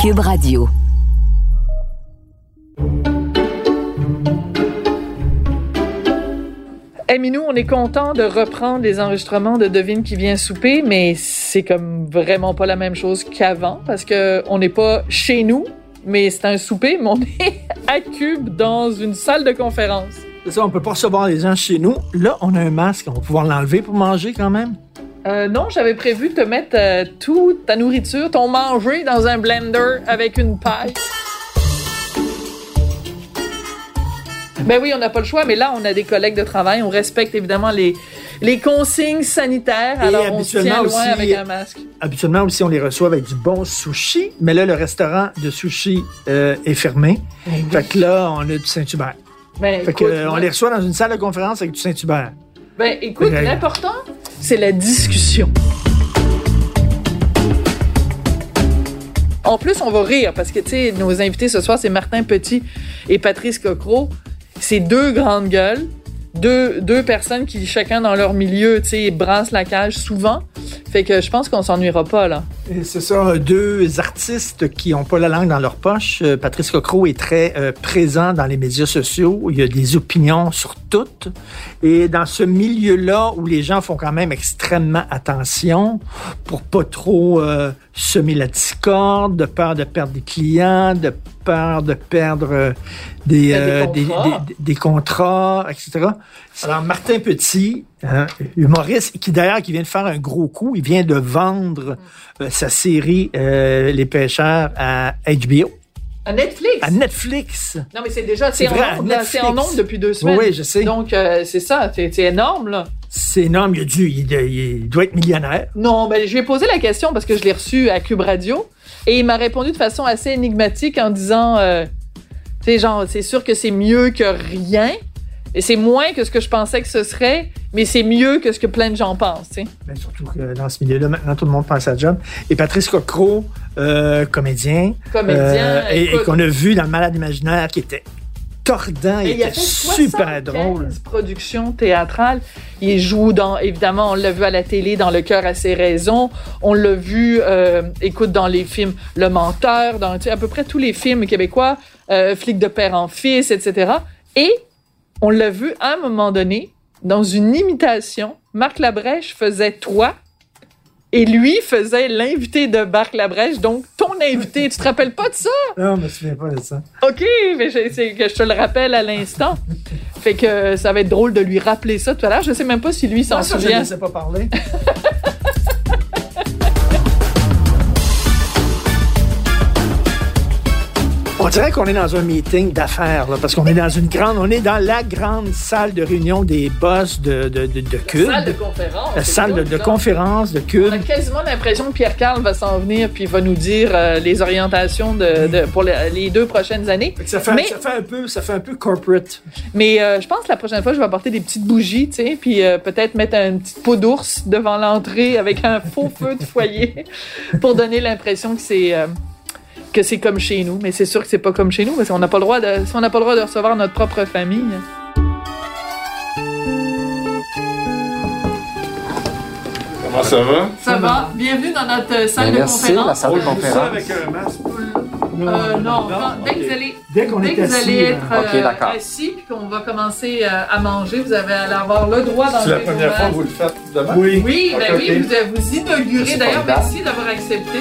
Cube Radio. Hey Minou, on est content de reprendre les enregistrements de Devine qui vient souper, mais c'est comme vraiment pas la même chose qu'avant parce que on n'est pas chez nous, mais c'est un souper, mais on est à Cube dans une salle de conférence. C'est ça, on peut pas recevoir les gens chez nous. Là, on a un masque, on va pouvoir l'enlever pour manger quand même. Euh, non, j'avais prévu de te mettre euh, toute ta nourriture, ton manger dans un blender avec une paille. Ben oui, on n'a pas le choix, mais là, on a des collègues de travail, on respecte évidemment les, les consignes sanitaires, alors on se tient loin aussi, avec un masque. Habituellement aussi, on les reçoit avec du bon sushi, mais là, le restaurant de sushi euh, est fermé. Fait que là, on a du Saint-Hubert. Ben, Fait que, euh, on les reçoit dans une salle de conférence avec du Saint-Hubert. Ben, écoute, Ouais. l'important, c'est la discussion. En plus, on va rire parce que, tu sais, nos invités ce soir, c'est Martin Petit et Patrice Cocro. C'est deux grandes gueules, deux, personnes qui, chacun dans leur milieu, tu sais, brassent la cage souvent. Fait que je pense qu'on s'ennuiera pas, là. C'est ça, deux artistes qui n'ont pas la langue dans leur poche. Euh, Patrice Cocro est très euh, présent dans les médias sociaux. Il y a des opinions sur toutes. Et dans ce milieu-là où les gens font quand même extrêmement attention pour pas trop euh, semer la discorde, de peur de perdre des clients, de peur de perdre euh, des, Des euh, des, contrats. des- des contrats, etc. Alors, Martin Petit, hein, humoriste, qui d'ailleurs qui vient de faire un gros coup, il vient de vendre euh, sa série euh, Les pêcheurs à HBO, À Netflix. à Netflix. Non, mais c'est déjà, c'est C'est en nombre, depuis deux semaines. Oui, oui, je sais. Donc, euh, c'est ça, c'est c'est énorme, là. C'est énorme, il, a dû, il, il doit être millionnaire. Non, ben, je lui ai posé la question parce que je l'ai reçu à Cube Radio et il m'a répondu de façon assez énigmatique en disant, euh, tu sais, genre, c'est sûr que c'est mieux que rien et c'est moins que ce que je pensais que ce serait, mais c'est mieux que ce que plein de gens pensent. Ben, surtout que dans ce milieu-là, maintenant, tout le monde pense à job. Et Patrice Cocro, euh, comédien, Comédien, euh, et, qu'on a vu dans Le Malade imaginaire, qui était tordant, Et il il était super 75 drôle. productions théâtrales. Il joue dans, évidemment, on l'a vu à la télé dans Le cœur à ses raisons. On l'a vu, euh, écoute, dans les films Le Menteur, dans à peu près tous les films québécois, Flic de père en fils, etc. Et on l'a vu à un moment donné dans une imitation. Marc Labrèche faisait toi. Et lui faisait l'invité de Marc Labrèche, donc ton invité. Tu te rappelles pas de ça? Non, je me souviens pas de ça. OK, mais je- c'est que je te le rappelle à l'instant. Fait que ça va être drôle de lui rappeler ça tout à l'heure. Je sais même pas si lui s'en ça, je ne souvient. sais pas parler. On dirait qu'on est dans un meeting d'affaires, parce qu'on est dans une grande, on est dans la grande salle de réunion des boss de, de, de, de Cube. Salle de conférence. La salle de, conférence de On Cube. a quasiment l'impression que Pierre Carl va s'en venir puis il va nous dire euh, les orientations de, pour les, les deux prochaines années. Ça fait, Mais- ça fait un peu, ça fait un peu corporate. Mais euh, je pense que la prochaine fois, je vais apporter des petites bougies, tu sais, puis euh, peut-être mettre une petite peau d'ours devant l'entrée avec un faux feu de foyer pour donner l'impression que c'est que c'est comme chez nous. Mais c'est sûr que c'est pas comme chez nous parce qu'on n'a pas le droit de si on n'a pas le droit de recevoir notre propre famille. Comment ça va? Ça va. Bienvenue dans notre euh, salle Ben, de merci, la conférence. salle de conférence. un masque? Euh, non, quand- dès que vous allez, Dès qu'on dès est que vous allez là. être euh, assis puis qu'on va commencer euh, à manger, vous avez à avoir le droit d'enlever C'est la première fois que vous le faites demain? Oui. Oui, ben Ok, oui, vous, vous inaugurez. D'ailleurs, merci d'avoir accepté.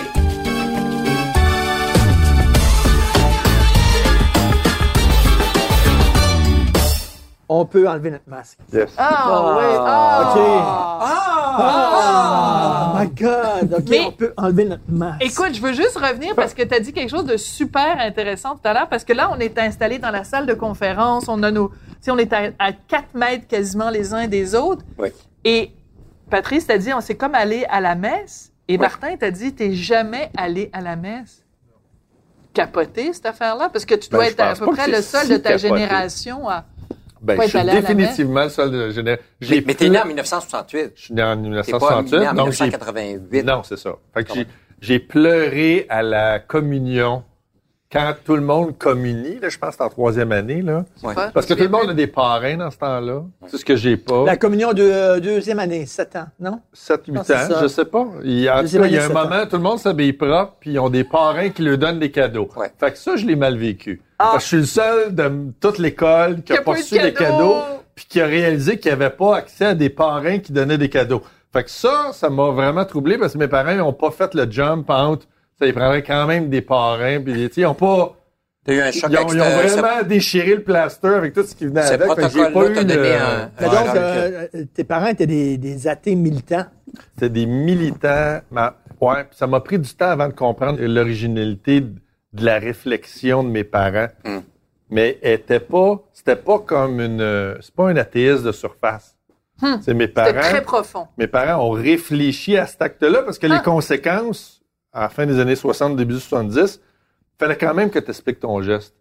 On peut enlever notre masque. Yes. Ah, ouais. Ah, OK. Ah. Oh my God. OK, Mais- on peut enlever notre masque. Écoute, je veux juste revenir parce que tu as dit quelque chose de super intéressant tout à l'heure, parce que là, on est installé dans la salle de conférence, on a nos, on est à, à 4 mètres quasiment les uns des autres. Oui. Et Patrice t'a dit, on s'est comme allé à la messe, Et Martin t'a dit, t'es jamais allé à la messe. Capoté, cette affaire-là? Parce que tu Ben, dois je être à peu près le seul si de ta capoté. génération à... Ben, je suis définitivement le seul de génération. Mais, mais t'es né en 1968. Je suis né en T'es pas 1968. né en donc j'ai 1988. Non, c'est ça. Fait que j'ai pleuré à la communion quand tout le monde communie. Là, je pense que c'est en troisième année. Là. Ouais. Parce que tout le monde a des parrains dans ce temps-là. C'est ce que j'ai pas. La communion de euh, deuxième année, 7 ans, non? 7, 8 Non, ans, ça. je sais pas. Il y a, tout il y a un sept ans. moment, tout le monde s'habille propre, puis ils ont des parrains qui leur donnent des cadeaux. Ouais. Fait que ça, je l'ai mal vécu. Ah. Parce que je suis le seul de toute l'école qui a pas de reçu des cadeaux, puis qui a réalisé qu'il n'y avait pas accès à des parrains qui donnaient des cadeaux. Fait que ça, ça m'a vraiment troublé parce que mes parents n'ont pas fait le jump entre, ça, ils prendraient quand même des parrains, puis ils ont pas, T'as eu un choc ils ont, ils ont vraiment déchiré le plaster avec tout ce qui venait avec. Fait que j'ai pas eu un- Mais donc, donc, euh, euh, tes parents étaient des, des athées militants. C'était des militants. Ma- ouais, puis ça m'a pris du temps avant de comprendre l'originalité de la réflexion de mes parents. Hmm. Mais était pas, c'était pas comme une, euh, c'est pas un athéiste de surface. Hmm. C'est mes C'était parents. très profond. Mes parents ont réfléchi à cet acte-là parce que Ah. les conséquences, à la fin des années 60, début 70, fallait quand même que tu expliques ton geste.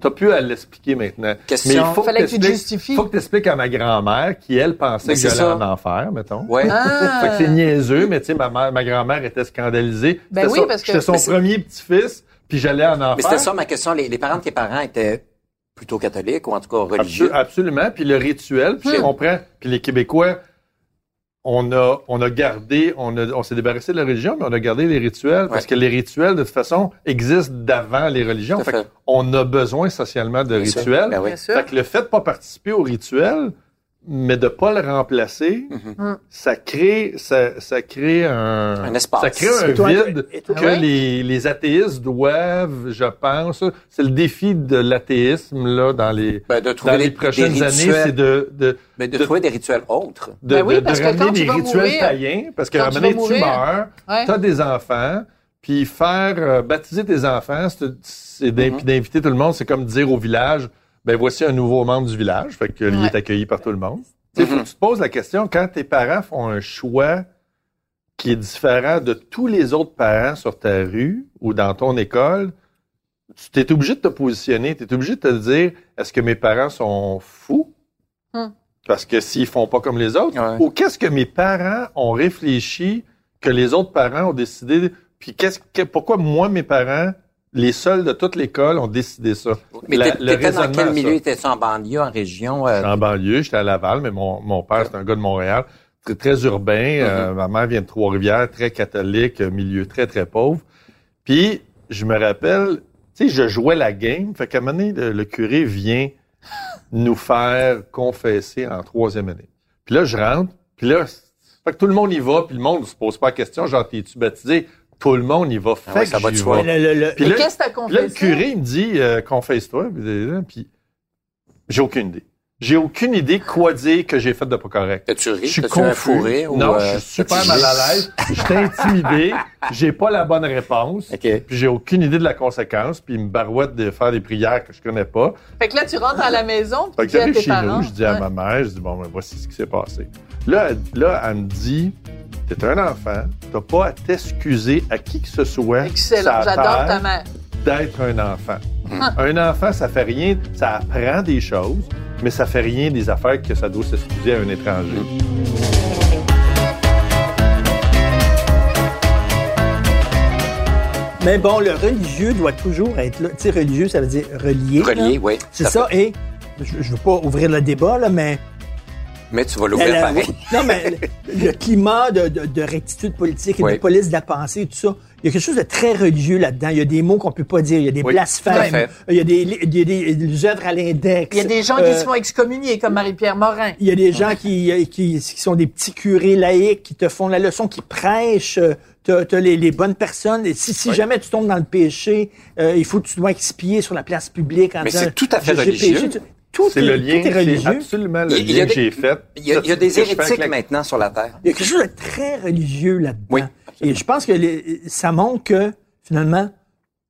T'as plus à l'expliquer maintenant. Question. Mais il faut Fallait que tu te t'expliques- justifies. faut que tu expliques à ma grand-mère qui, elle, pensait Mais que j'allais en enfer, mettons. Ouais. Ah. Fait que c'est niaiseux, mais tu sais, ma, ma grand-mère était scandalisée. Ben oui, son- parce que- J'étais son premier petit-fils, puis j'allais en enfer. Mais c'était ça ma question. Les, les parents de tes parents étaient plutôt catholiques ou en tout cas religieux? Absol- absolument. Puis le rituel, puis je Hmm. comprends. Puis les Québécois, on a, on a gardé, on, a, on s'est débarrassé de la religion, mais on a gardé les rituels parce Ouais. que les rituels, de toute façon, existent d'avant les religions. Fait fait. on a besoin socialement de Bien sûr. rituels. Ben oui. Bien sûr. Fait que le fait de pas participer au rituel, mais de pas le remplacer, Mhm. ça crée, ça, ça crée un, Un espace. ça crée un toi, vide toi- que ouais? les, les athéistes doivent, je pense, c'est le défi de l'athéisme là dans les Ben, de dans les prochaines des années, c'est de de ben, de de- trouver des rituels autres. de, Ben oui, de- de parce que ramener des rituels mourir- païens, parce que un tu tu mourir- meurs, Ouais. tu as des enfants, puis faire euh, baptiser tes enfants, c'est Mhm. puis d'inviter tout le monde, c'est comme dire au village, ben voici un nouveau membre du village, fait que il Ouais. est accueilli par tout le monde. Tu sais, faut que tu te poses la question, quand tes parents font un choix qui est différent de tous les autres parents sur ta rue ou dans ton école, tu es obligé de te positionner, tu es obligé de te dire, est-ce que mes parents sont fous? Hmm. Parce que s'ils font pas comme les autres, Ouais. ou qu'est-ce que mes parents ont réfléchi que les autres parents ont décidé, puis qu'est-ce que, pourquoi moi, mes parents, les seuls de toute l'école ont décidé ça? Mais La- t'é- le t'étais dans quel milieu? Étais-tu en banlieue, en région? euh, en banlieue, j'étais à Laval, mais mon, mon père, c'est un gars de Montréal, très, très urbain. euh, ma mère vient de Trois-Rivières, très catholique, euh, milieu très, très pauvre. Puis, je me rappelle, tu sais, je jouais la game. Fait qu'à un moment donné, le, le curé vient nous faire confesser en troisième année. Puis là, je rentre, puis là, fait que tout le monde y va, puis le monde ne se pose pas la question, genre, t'es-tu baptisé? Tout le monde y va. Fait Ah ouais, ça va de soi. Le- le- le- Puis là, qu'est-ce que t'as puis là, le curé, il me dit, euh, confesse-toi. Puis, Puis, j'ai aucune idée. J'ai aucune idée quoi dire que j'ai fait de pas correct. T'as-tu ri? Je suis un confus. fou rire? ou, non, euh, je suis super mal à l'aise. Je suis intimidé. J'ai pas la bonne réponse. OK. Puis j'ai aucune idée de la conséquence. Puis il me barouette de faire des prières que je connais pas. Fait que là, tu rentres à la maison, Fait tu que j'arrive chez parents. nous, je dis à Ouais. ma mère, je dis bon, ben voici ce qui s'est passé. Là, elle- là, elle me dit, t'es un enfant, t'as pas à t'excuser à qui que ce soit. Excellent, j'adore ta mère. d'être un enfant. Ah. Un enfant, ça fait rien, ça apprend des choses, mais ça fait rien des affaires que ça doit s'excuser à un étranger. Mais bon, le religieux doit toujours être là. Tu sais, religieux, ça veut dire relié. là. Relié, oui. C'est ça. fait. Et je ne veux pas ouvrir le débat, là, mais. Mais tu vas l'ouvrir la- pareil. non, mais le, le climat de, de- de rectitude politique et Oui. de police de la pensée et tout ça, il y a quelque chose de très religieux là-dedans. Il y a des mots qu'on peut pas dire. Il y a des Oui, blasphèmes. Il y a des, il y a des, des œuvres à l'index. Il y a des gens qui Euh, se font excommunier, comme Marie-Pierre Morin. Il y a des gens qui, euh, qui, qui sont des petits curés laïcs qui te font la leçon, qui prêchent. euh, T'as t'as les, les bonnes personnes. Et si, si Oui. jamais tu tombes dans le péché, euh, il faut que tu dois expier sur la place publique. En Mais disant, c'est tout à fait religieux. péché. Tout C'est est, le lien, tout est c'est religieux. absolument le Il y a lien des- que j'ai fait. Il y a, il y a des hérétiques maintenant sur la Terre. Il y a quelque chose de très religieux là-dedans. Oui, Et je pense que les- ça montre que, finalement,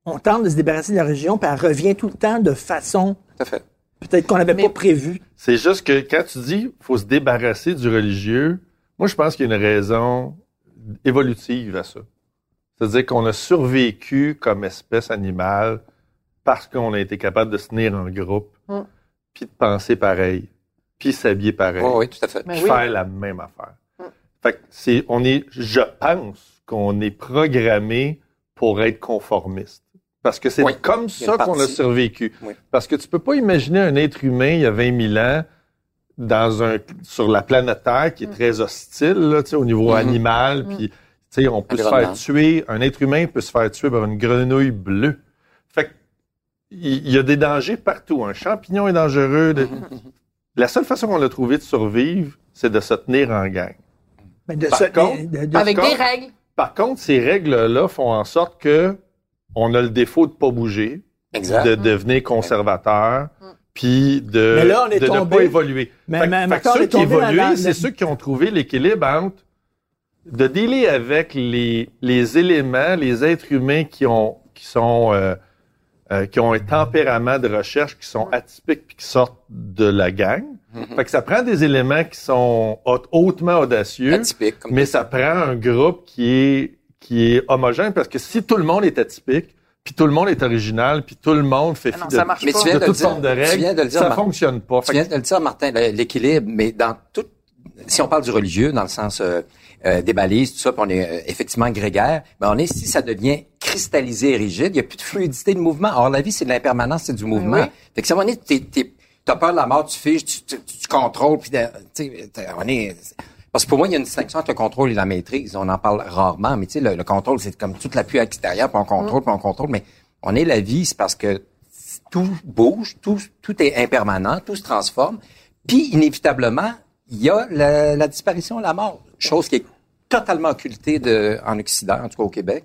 on tente de se débarrasser de la religion, puis elle revient tout le temps de façon Tout à fait. peut-être qu'on n'avait pas prévue. C'est juste que quand tu dis faut se débarrasser du religieux, moi je pense qu'il y a une raison évolutive à ça. C'est-à-dire qu'on a survécu comme espèce animale parce qu'on a été capable de se tenir en groupe. Puis de penser pareil, puis s'habiller pareil, Oui, oui, tout à fait. Mais puis oui. faire la même affaire. Mm. Fait que c'est, on est, je pense qu'on est programmé pour être conformiste. Parce que c'est Oui. comme ça qu'on a survécu. Oui. Parce que tu peux pas imaginer un être humain il y a 20 000 ans dans un, sur la planète Terre qui est très hostile là, tu sais, au niveau Mhm. animal. Puis, tu sais, on peut se faire tuer, un être humain peut se faire tuer par une grenouille bleue. Il y a des dangers partout. Un champignon est dangereux. de- La seule façon qu'on a trouvé de survivre, c'est de se tenir en gang. Mais de Par se- contre, de- de- Avec contre- des règles. Par contre, ces règles-là font en sorte que on a le défaut de pas bouger, Exact. de devenir conservateur, puis de, Mais là, on est de ne tombé- pas évoluer. Mais- Fait, mais- fait mais que ceux qui évoluent, la- c'est ceux qui ont trouvé l'équilibre entre de dealer avec les, les éléments, les êtres humains qui ont qui sont euh, euh, qui ont un tempérament de recherche qui sont atypiques puis qui sortent de la gang. Mhm. Fait que ça prend des éléments qui sont haut- hautement audacieux. Atypique. Comme Mais ça prend un groupe qui est qui est homogène parce que si tout le monde est atypique, puis tout le monde est original, puis tout le monde fait Ah non, fi de, ça marche Mais pas. tu viens de de dire. sortes de Tu règles, viens de le dire, ça Marc. fonctionne pas. Tu viens que- de le dire, Martin, l'équilibre, mais dans tout, si on parle du religieux, dans le sens euh, euh, des balises, tout ça, puis on est euh, effectivement grégaire, ben on est, si ça devient cristallisé et rigide, il n'y a plus de fluidité de mouvement. Or, la vie, c'est de l'impermanence, c'est du mouvement. Oui. Fait que un moment donné, t'es, t'es, t'as peur de la mort, tu figes, tu, tu, tu contrôles, puis on est... Parce que pour moi, il y a une distinction entre le contrôle et la maîtrise. On en parle rarement, mais tu sais, le, le contrôle, c'est comme toute l'appui extérieur, puis on contrôle, puis on contrôle. Mais on est la vie, c'est parce que tout bouge, tout, tout est impermanent, tout se transforme. Puis, inévitablement, il y a la, la disparition, la mort. Chose qui est totalement occultée de, en Occident, en tout cas au Québec,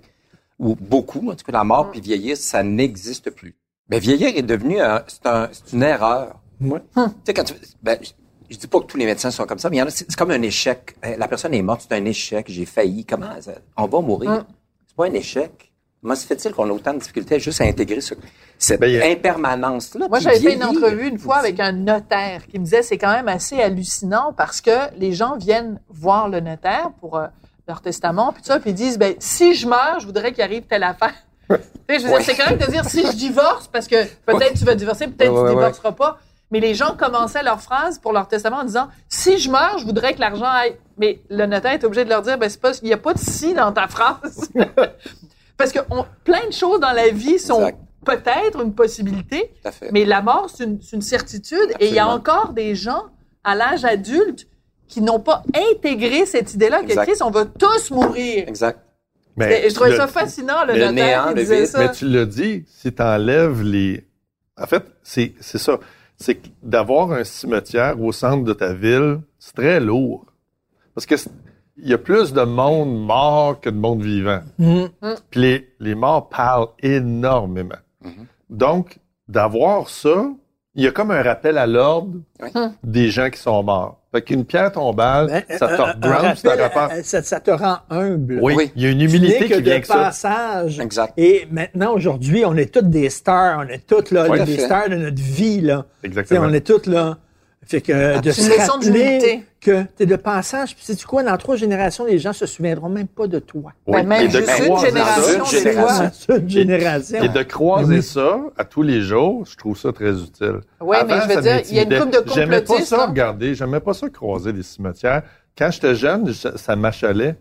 ou beaucoup, en tout cas la mort puis vieillir, ça n'existe plus. Mais vieillir est devenu un, c'est, un- c'est une erreur. Ouais. Tu sais, quand tu, ben, je, je dis pas que tous les médecins sont comme ça, mais il y en a, c'est, c'est comme un échec. Euh, La personne est morte, c'est un échec, j'ai failli. Comment ça- on va mourir? Mm. C'est pas un échec. Comment se fait-il qu'on a autant de difficultés juste à intégrer ce, cette Ben, a- impermanence-là? Moi, j'avais fait une vieillir? entrevue une fois avec un notaire qui me disait c'est quand même assez hallucinant parce que les gens viennent voir le notaire pour euh, leur testament, puis tout ça, puis ils disent ben si je meurs, je voudrais qu'il arrive telle affaire. Je veux dire, Ouais. c'est quand même de dire si je divorce, parce que peut-être tu vas divorcer, peut-être Ouais, tu ouais. divorceras pas. Mais les gens commençaient leur phrase pour leur testament en disant si je meurs, je voudrais que l'argent aille. Mais le notaire est obligé de leur dire ben c'est pas, il y a pas de si dans ta phrase. parce que on- plein de choses dans la vie sont peut-être une possibilité, mais la mort, c'est une, certitude. Et il y a encore des gens à l'âge adulte qui n'ont pas intégré cette idée-là que. Christ, on va tous mourir. Exact. Je trouvais le- ça fascinant, le, le notaire néant, qui le disait vide. ça. Mais tu l'as dit, si tu enlèves les... En fait, c'est c'est ça. C'est que d'avoir un cimetière au centre de ta ville, c'est très lourd. Parce que il y a plus de monde mort que de monde vivant. Mhm. Puis les, les morts parlent énormément. Mhm. Donc, d'avoir ça, il y a comme un rappel à l'ordre Oui. des gens qui sont morts. Fait qu'une pierre tombale, Ben, ça te ça rappel, euh, ça, ça te rend humble. Oui, Oui. il y a une humilité qui vient avec ça. passage. Exact. Et maintenant, aujourd'hui, on est toutes des stars. On est toutes là, Oui, fait. stars de notre vie. Là. Exactement. on est toutes là. Fait que de C'est se rappeler que tu es de passage. Puis sais-tu quoi? Dans trois générations, les gens se souviendront même pas de toi. Oui. Ben, même Et de juste une croiser génération, ça, Une des génération. fois. C'est une génération. Et de croiser Oui. ça à tous les jours, je trouve ça très utile. Oui, mais je veux ça dire, il y a une couple de J'aimais pas complotistes. ça, hein. regarder. J'aimais pas ça croiser des cimetières. Quand j'étais jeune, je- ça m'achalait.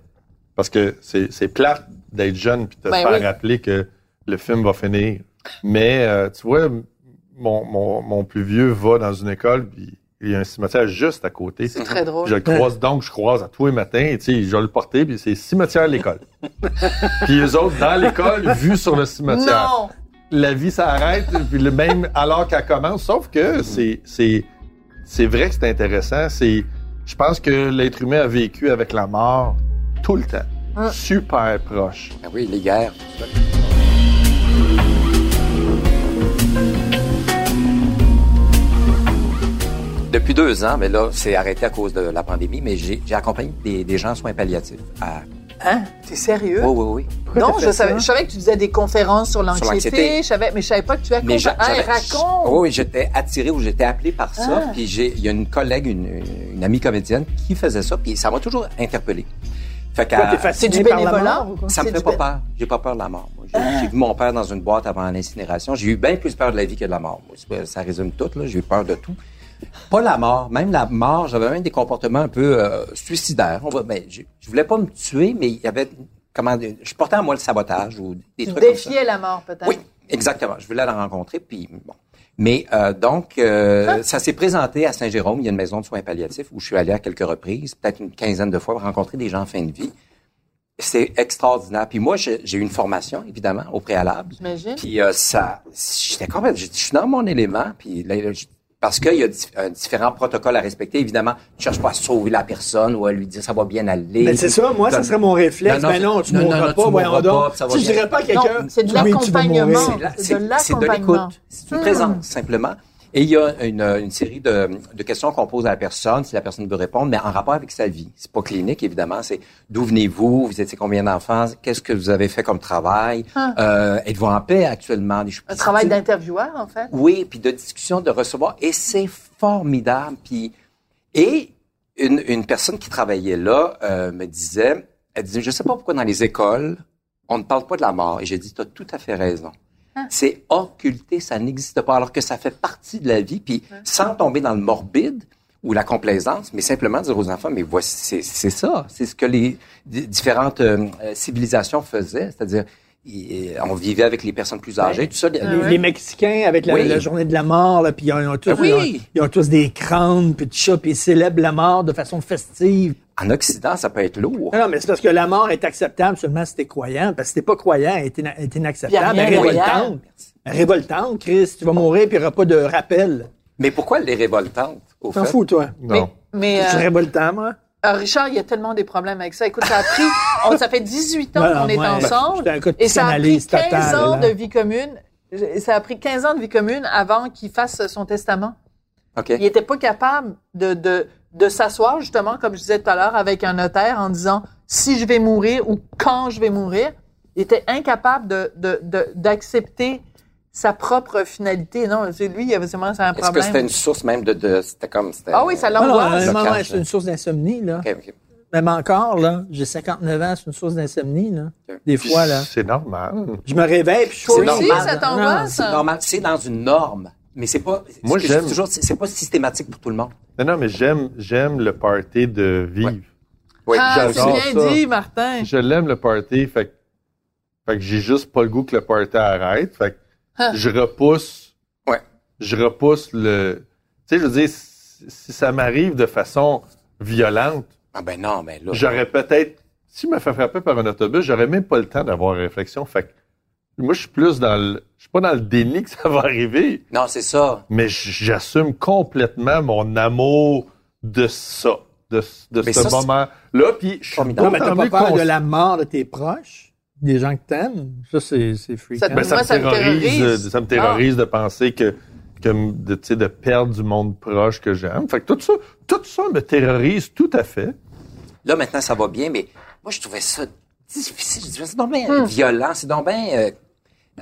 Parce que c'est c'est plate d'être jeune puis de Ben se faire oui. rappeler que le film va finir. Mais, euh, tu vois, mon, mon, mon plus vieux va dans une école puis il y a un cimetière juste à côté. C'est très drôle. Je le croise donc, je croise à tous les matins, et tu sais, je vais le porter, puis c'est cimetière l'école. puis les autres dans l'école, vus sur le cimetière Non! la vie s'arrête, puis le même alors qu'elle commence. Sauf que c'est c'est c'est vrai que c'est intéressant. C'est je pense que l'être humain a vécu avec la mort tout le temps, Hum. super proche. Ben oui, les guerres. Depuis deux ans, mais là, c'est arrêté à cause de la pandémie, mais j'ai accompagné des, des gens en soins palliatifs. À... Hein? T'es sérieux? Oui, oui, oui. Pourquoi non, je fait savais, je que tu faisais des conférences sur l'anxiété. je mais je savais pas que tu Hey, j'avais- raconte! Oui, oui, j'étais attiré ou j'étais appelé par ça. Ah. Puis j'ai, il y a une collègue, une, une amie comédienne qui faisait ça, puis ça m'a toujours interpellé. Fait fasciné du bénévolat? mort, ou quoi? ça me C'est fait pas peur. J'ai pas peur de la mort. moi. J'ai, vu mon père dans une boîte avant l'incinération. J'ai eu bien plus peur de la vie que de la mort. moi. C'est- Ça résume tout. Là. J'ai eu peur de tout. Pas la mort, même la mort. J'avais même des comportements un peu euh, suicidaires. On va, ben, je, je voulais pas me tuer, mais il y avait comment je portais en moi le sabotage ou des Tu trucs comme ça. défiais la mort, peut-être. Oui, exactement. Je voulais la rencontrer, puis bon. Mais euh, donc, euh, ça s'est présenté à Saint-Jérôme. Il y a une maison de soins palliatifs où je suis allé à quelques reprises, peut-être une quinzaine de fois, pour rencontrer des gens en fin de vie. C'est extraordinaire. Puis moi, j'ai eu une formation, évidemment, au préalable. J'imagine. Puis euh, ça, j'étais complètement, je suis dans mon élément. Puis là, parce qu'il y a dif- euh, différents protocoles à respecter. Évidemment, tu cherches pas à sauver la personne ou à lui dire ça va bien aller. Ben, c'est ça, moi, ça serait mon réflexe. Non, non, mais non, tu non, mourras pas, tu voyons donc. bien. dirais pas à quelqu'un. c'est de l'accompagnement. C'est de de l'écoute. C'est une présence, simplement. Et il y a une, une série de, de questions qu'on pose à la personne, si la personne veut répondre, mais en rapport avec sa vie. C'est pas clinique, évidemment. C'est d'où venez-vous? Vous étiez combien d'enfants? Qu'est-ce que vous avez fait comme travail? Euh, êtes-vous en paix actuellement? Des Un travail d'intervieweur, en fait. oui, puis de discussion, de recevoir. Et c'est formidable. Puis, et une, une personne qui travaillait là euh, me disait, elle disait, je sais pas pourquoi dans les écoles, on ne parle pas de la mort. Et j'ai dit, tu as tout à fait raison. C'est occulté, ça n'existe pas, alors que ça fait partie de la vie. Puis, sans tomber dans le morbide ou la complaisance, mais simplement dire aux enfants, mais voici, c'est, ça. C'est ce que les di- différentes euh, euh, civilisations faisaient. C'est-à-dire, il- on vivait avec les personnes plus âgées, tout ça. Les, les Mexicains, avec la, Oui. la journée de la mort, là, puis ils ont, tous, Ah oui. ils ont- ils ont tous des crânes, puis tout ça, puis ils célèbrent la mort de façon festive. En Occident, ça peut être lourd. Non, non, mais c'est parce que la mort est acceptable seulement si t'es croyant. Parce que si t'es pas croyant, elle est, ina- elle est inacceptable. Elle est révoltante. Elle est Révoltante, Chris. Tu vas mourir, puis il n'y aura pas de rappel. Mais pourquoi elle est révoltante, au T'en fous, toi. Non. Mais, Je suis euh, révoltant, moi. Euh, Richard, il y a tellement des problèmes avec ça. Écoute, ça a pris, on, ça fait 18 ans qu'on est ensemble. Et ça a pris psychanalyse 15 totale, ans là. de vie commune. Ça a pris 15 ans de vie commune avant qu'il fasse son testament. Il n'était pas capable de, de, de s'asseoir, justement, comme je disais tout à l'heure, avec un notaire en disant si je vais mourir ou quand je vais mourir. Il était incapable de, de, de- d'accepter sa propre finalité. Non, c'est lui, il avait vraiment un Est-ce que problème. c'était une source même de... de c'était comme... Ah oui, ça Non, non, l'angoisse. à un moment, Blocage, c'est une source d'insomnie, là. Même encore, là. J'ai 59 ans, c'est une source d'insomnie, là. Des fois, là. C'est normal. Je me réveille, puis je suis aussi, normal. ça Non, t'angoisse? C'est normal. C'est dans une norme. Mais c'est pas... Moi, j'aime- toujours, c'est c'est pas systématique pour tout le monde. Non, non, mais j'aime, j'aime le party de vivre. Oui, Ah, c'est bien ça. dit, Martin. Je l'aime le party, fait, que- fait que j'ai juste pas le goût que le party arrête. Fait que Ah. je repousse. Ouais. Je repousse le. Tu sais, je veux dire, si, ça m'arrive de façon violente, Ah ben non, mais là... j'aurais peut-être. Si je me fais frapper par un autobus, j'aurais même pas le temps d'avoir une réflexion. Fait que moi, je suis plus dans le. Je suis pas dans le déni que ça va arriver, Non, c'est ça. mais j'assume complètement mon amour de ça, de, ce moment-là. Puis je suis Formidable. Non, mais t'as d'autant pas mieux peur cons- de la mort de tes proches? Des gens que t'aimes? Ça, c'est, c'est freakant. Ça Ben, ça, Moi, me ça terrorise, terrorise. ça me terrorise de penser que, que de, tu sais, de perdre du monde proche que j'aime. Fait que tout ça, tout ça me terrorise tout à fait. Là, maintenant, ça va bien, mais moi, je trouvais ça difficile. Je disais, c'est donc bien violent, c'est donc bien euh, euh,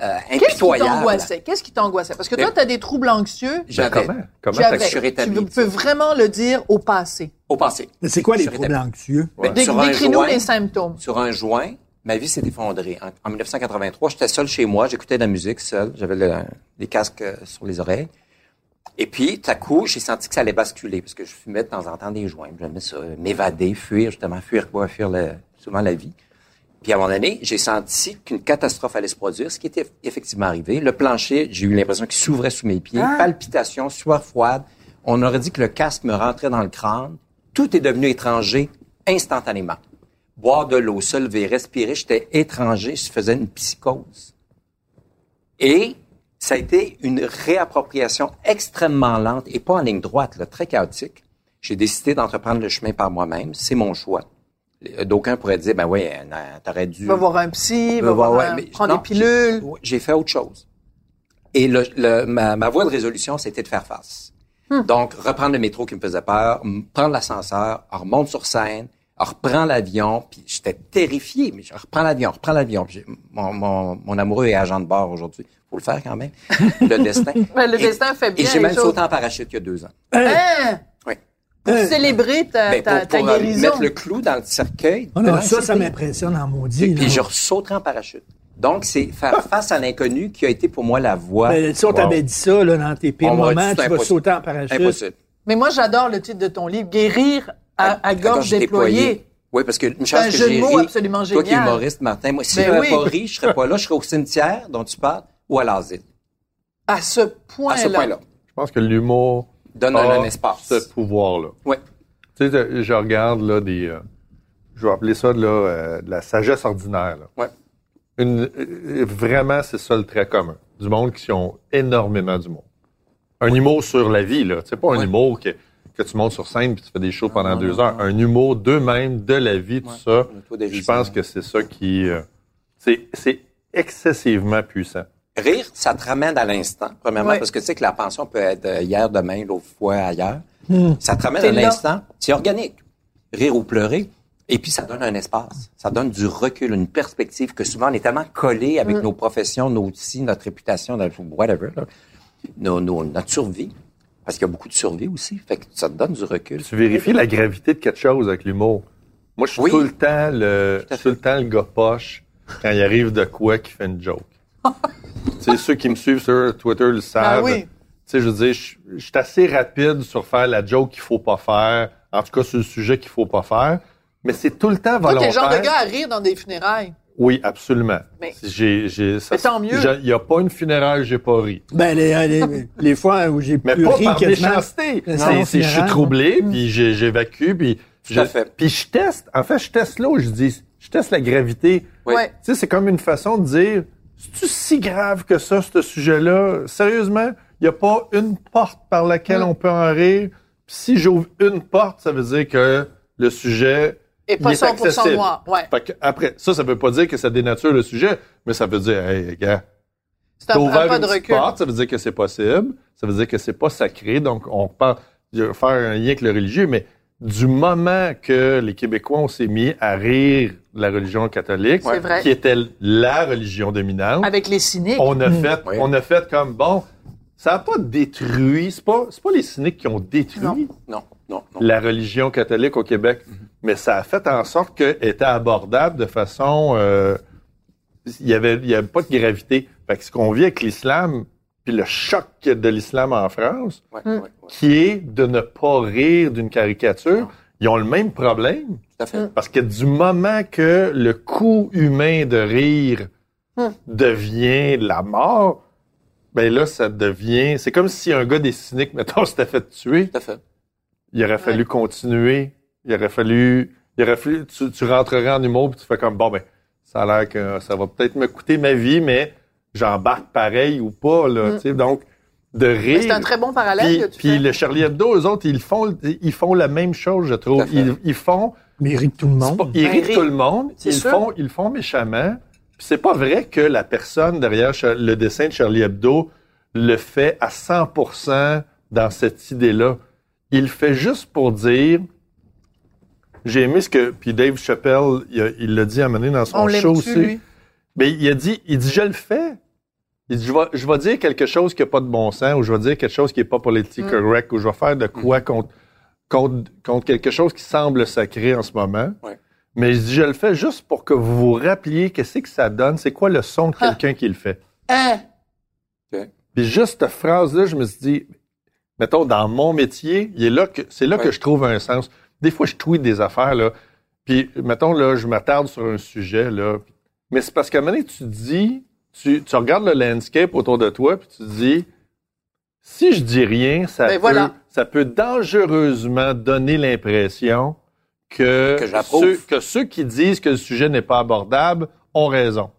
Hmm. Qu'est-ce qui impitoyable. t'angoissait? Qu'est-ce qui t'angoissait? Parce que toi, tu as des troubles anxieux. J'avais, Ben, comment? Comment? Fait J'avais. Tu peux vraiment le dire au passé. au passé. Mais c'est quoi les troubles anxieux? Ben, Décris-nous les symptômes. Sur un joint, ma vie s'est effondrée. En, en 1983, j'étais seul chez moi, j'écoutais de la musique seul, j'avais le- les casques euh, sur les oreilles. Et puis, tout à coup, j'ai senti que ça allait basculer, parce que je fumais de temps en temps des joints. J'aimais ça, euh, m'évader, fuir, justement, fuir quoi? Fuir le- souvent la vie. Puis à un moment donné, j'ai senti qu'une catastrophe allait se produire, ce qui était effectivement arrivé. Le plancher, j'ai eu l'impression qu'il s'ouvrait sous mes pieds, palpitations, sueur froide. On aurait dit que le casque me rentrait dans le crâne. Tout est devenu étranger instantanément. Boire de l'eau, se lever, respirer, j'étais étranger, je faisais une psychose. Et ça a été une réappropriation extrêmement lente et pas en ligne droite, là, très chaotique. J'ai décidé d'entreprendre le chemin par moi-même. C'est mon choix. Euh, D'aucuns pourraient dire, ben oui, euh, t'aurais dû... Va voir un psy, va voir un- ouais, mais prendre non, des pilules. j'ai- fait autre chose. Et le, le- ma, ma voie de résolution, c'était de faire face. Hmm. Donc, reprendre le métro qui me faisait peur, prendre l'ascenseur, remonte sur scène, reprends l'avion, puis j'étais terrifié, mais je reprends l'avion, reprends l'avion. Mon, mon, mon amoureux est agent de bord aujourd'hui. Faut le faire quand même. Le destin. Le Et- destin fait bien Et j'ai même choses. sauté en parachute il y a deux ans. Hein? Oui. pour célébrer ta, Ben, ta, pour, ta pour, euh, guérison. mettre le clou dans le cercueil. Oh non, ça, ça m'impressionne en maudit. Puis là. je sauterai en parachute. Donc, c'est faire face à l'inconnu qui a été pour moi la voie. Ben, si on Wow. t'avait dit ça là, dans tes pires moments, tu vas sauter en parachute. Impossible. Mais moi, j'adore le titre de ton livre, Guérir à, à gorge déployée. Oui, parce que une chance un que j'ai ri. absolument Toi qui es génial. humoriste, Martin, moi, si Ben j'avais oui. pas ri, je serais pas là, je serais au cimetière dont tu parles ou à l'asile. À ce point-là. À ce point-là. Je pense que l'humour Donne a un, un espace. ce pouvoir-là. Ouais. Tu sais, je regarde là des, euh, je vais appeler ça là euh, de la sagesse ordinaire. Là. Ouais. Une, euh, vraiment, c'est ça le trait commun. Du monde qui ont énormément d'humour. Un humour sur la vie, là. C'est pas un humour que, que tu montes sur scène puis tu fais des shows pendant non, deux non, heures. non. Un humour d'eux-mêmes, de la vie, tout Ouais. ça. Je pense que c'est ça qui, euh, c'est, c'est excessivement puissant. Rire, ça te ramène à l'instant, premièrement, Ouais. parce que tu sais que la pension peut être euh, hier, demain, l'autre fois, ailleurs. Hmm. Ça te ramène à l'instant. C'est organique. Rire ou pleurer. Et puis, ça donne un espace. Ça donne du recul, une perspective que souvent, on est tellement collé avec nos professions, nos outils, notre réputation, notre whatever, là. Nos- nos- notre survie. Parce qu'il y a beaucoup de survie aussi. Fait que ça te donne du recul. Tu vérifies la gravité de quelque chose avec l'humour. Moi, je suis Oui. tout le temps le, Tout le temps le gars poche quand il arrive de quoi qui fait une joke. tu sais, ceux qui me suivent sur Twitter le savent. Ah oui. Tu sais, je veux dire, je, je suis assez rapide sur faire la joke qu'il faut pas faire. En tout cas, sur le sujet qu'il faut pas faire. Mais c'est tout le temps Toi, t'es volontaire. le genre de gars à rire dans des funérailles. Oui, absolument. Mais- J'ai, j'ai, ça- Mais tant mieux. j'ai- Il n'y a pas une funéraille, j'ai pas ri. Ben, les, les, les fois où j'ai Mais plus pas ri par quasiment. méchanceté. Le C'est- je suis troublé, puis j'ai- j'évacue, puis je, à fait. puis je teste. En fait, je teste là où je dis, je teste la gravité. Oui. Ouais. Tu sais, c'est comme une façon de dire, c'est-tu si grave que ça, ce sujet-là? Sérieusement, il n'y a pas une porte par laquelle Mm. on peut en rire. Puis si j'ouvre une porte, ça veut dire que le sujet Et pas il est 100% accessible. noir. Ouais. Fait que après, ça, ça veut pas dire que ça dénature le sujet, mais ça veut dire, hey, gars, C'est un, T'as un ouvert pas une de recul. porte, ça veut dire que c'est possible. Ça veut dire que c'est pas sacré. Donc, on parle de faire un lien avec le religieux, mais du moment que les Québécois on s'est mis à rire de la religion catholique, qui était la religion dominante, Avec les cyniques. on a fait, Oui. on a fait comme bon, ça n'a pas détruit. C'est pas, c'est pas les cyniques qui ont détruit Non. Non, non, non. la religion catholique au Québec, mais ça a fait en sorte qu'elle était abordable de façon, euh, il y avait, il y avait pas de gravité. Fait que ce qu'on vit avec l'islam, puis le choc de l'islam en France, Ouais, Mm. ouais, ouais. qui est de ne pas rire d'une caricature, ils ont le même problème. Tout à fait. Parce que du moment que le coût humain de rire Hmm. devient la mort, ben là, ça devient... C'est comme si un gars des cyniques, mettons, s'était fait tuer. Tout à fait. Il aurait fallu continuer. Il aurait fallu... Il aurait fallu... Tu, tu rentrerais en humour puis tu fais comme, bon, ben, ça a l'air que ça va peut-être me coûter ma vie, mais j'embarque pareil ou pas, là, Hmm. tu sais. Donc, de rire... C'est un très bon parallèle Puis, que tu puis fais. le Charlie Hebdo, eux autres, ils font, ils font la même chose, je trouve. Ils, ils font... Mais il rit de tout le pas- monde. ils Ben, rient ils tout le monde. Ils sûr. font, ils le font méchamment. Puis c'est pas vrai que la personne derrière le dessin de Charlie Hebdo le fait à 100% dans cette idée-là. Il le fait juste pour dire. J'ai aimé ce que puis Dave Chappelle il a- il l'a dit à donné dans son On show aussi. lui? Mais il a dit, il dit, je le fais. Il dit, je vais, je vais dire quelque chose qui n'a pas de bon sens, ou je vais dire quelque chose qui n'est pas politique Mm. correct, ou je vais faire de quoi contre, contre, contre quelque chose qui semble sacré en ce moment. Ouais. Mais je dis, je le fais juste pour que vous vous rappeliez qu'est-ce que ça donne, c'est quoi le son de Ah. quelqu'un qui le fait. Hein? Puis juste cette phrase-là, je me suis dit, mettons, dans mon métier, il est là que, c'est là Ouais. que je trouve un sens. Des fois, je tweet des affaires, là. Puis, mettons, là, je m'attarde sur un sujet, là. Mais c'est parce qu'à un moment donné, tu dis, tu, tu regardes le landscape autour de toi, puis tu te dis, si je dis rien, ça, Ben peut, voilà. ça peut dangereusement donner l'impression que, ceux, que ceux qui disent que le sujet n'est pas abordable ont raison.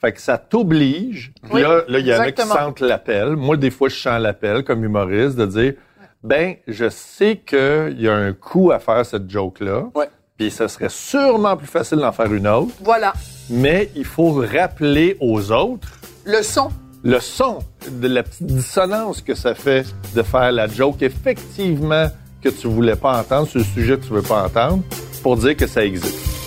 Fait que ça t'oblige. Oui, là, il y en a qui sentent l'appel. Moi, des fois, je sens l'appel comme humoriste de dire, ben, je sais qu'il y a un coût à faire cette joke-là. Ouais. Puis ça serait sûrement plus facile d'en faire une autre. Voilà. Mais il faut rappeler aux autres Le son. le son, de la petite dissonance que ça fait de faire la joke, effectivement, que tu voulais pas entendre, sur le sujet que tu veux pas entendre, pour dire que ça existe.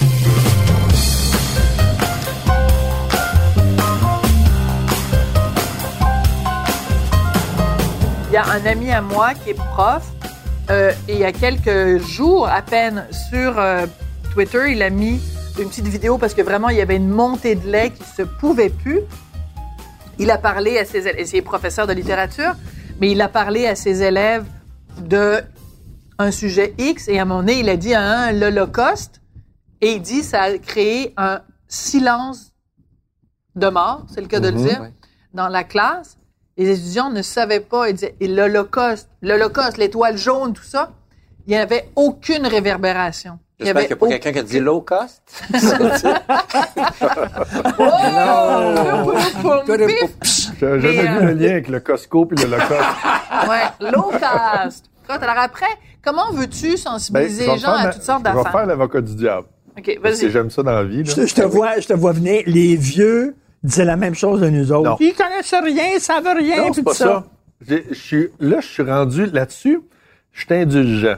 Il y a un ami à moi qui est prof euh, et il y a quelques jours à peine sur euh, Twitter, il a mis une petite vidéo parce que vraiment il y avait une montée de lait qui se pouvait plus. Il a parlé à ses élèves, et c'est professeur de littérature, mais il a parlé à ses élèves de un sujet X et à un moment donné, il a dit hein, l'Holocauste et il dit ça a créé un silence de mort, c'est le cas de le Mhm. dire, Ouais. dans la classe. Les étudiants ne savaient pas, ils disaient et l'Holocauste, l'Holocauste, l'étoile jaune, tout ça, il n'y avait aucune réverbération. Il y J'espère avait qu'il n'y a pas quelqu'un qui a dit low cost. Oh! J'ai jamais Mais, vu le lien avec le Costco puis le Holocauste. Ouais, low cost. Alors après, comment veux-tu sensibiliser Ben, les je gens à toutes sortes ma- Je vais d'affaires? faire l'avocat du diable. OK, vas-y. j'aime ça dans la vie. là. Je, te- je te vois, je te vois venir. Les vieux disaient la même chose de nous autres. Non. Ils connaissent rien, ils savent rien. Non, puis c'est pas tout ça. Je suis, là, je suis rendu là-dessus. Je suis indulgent.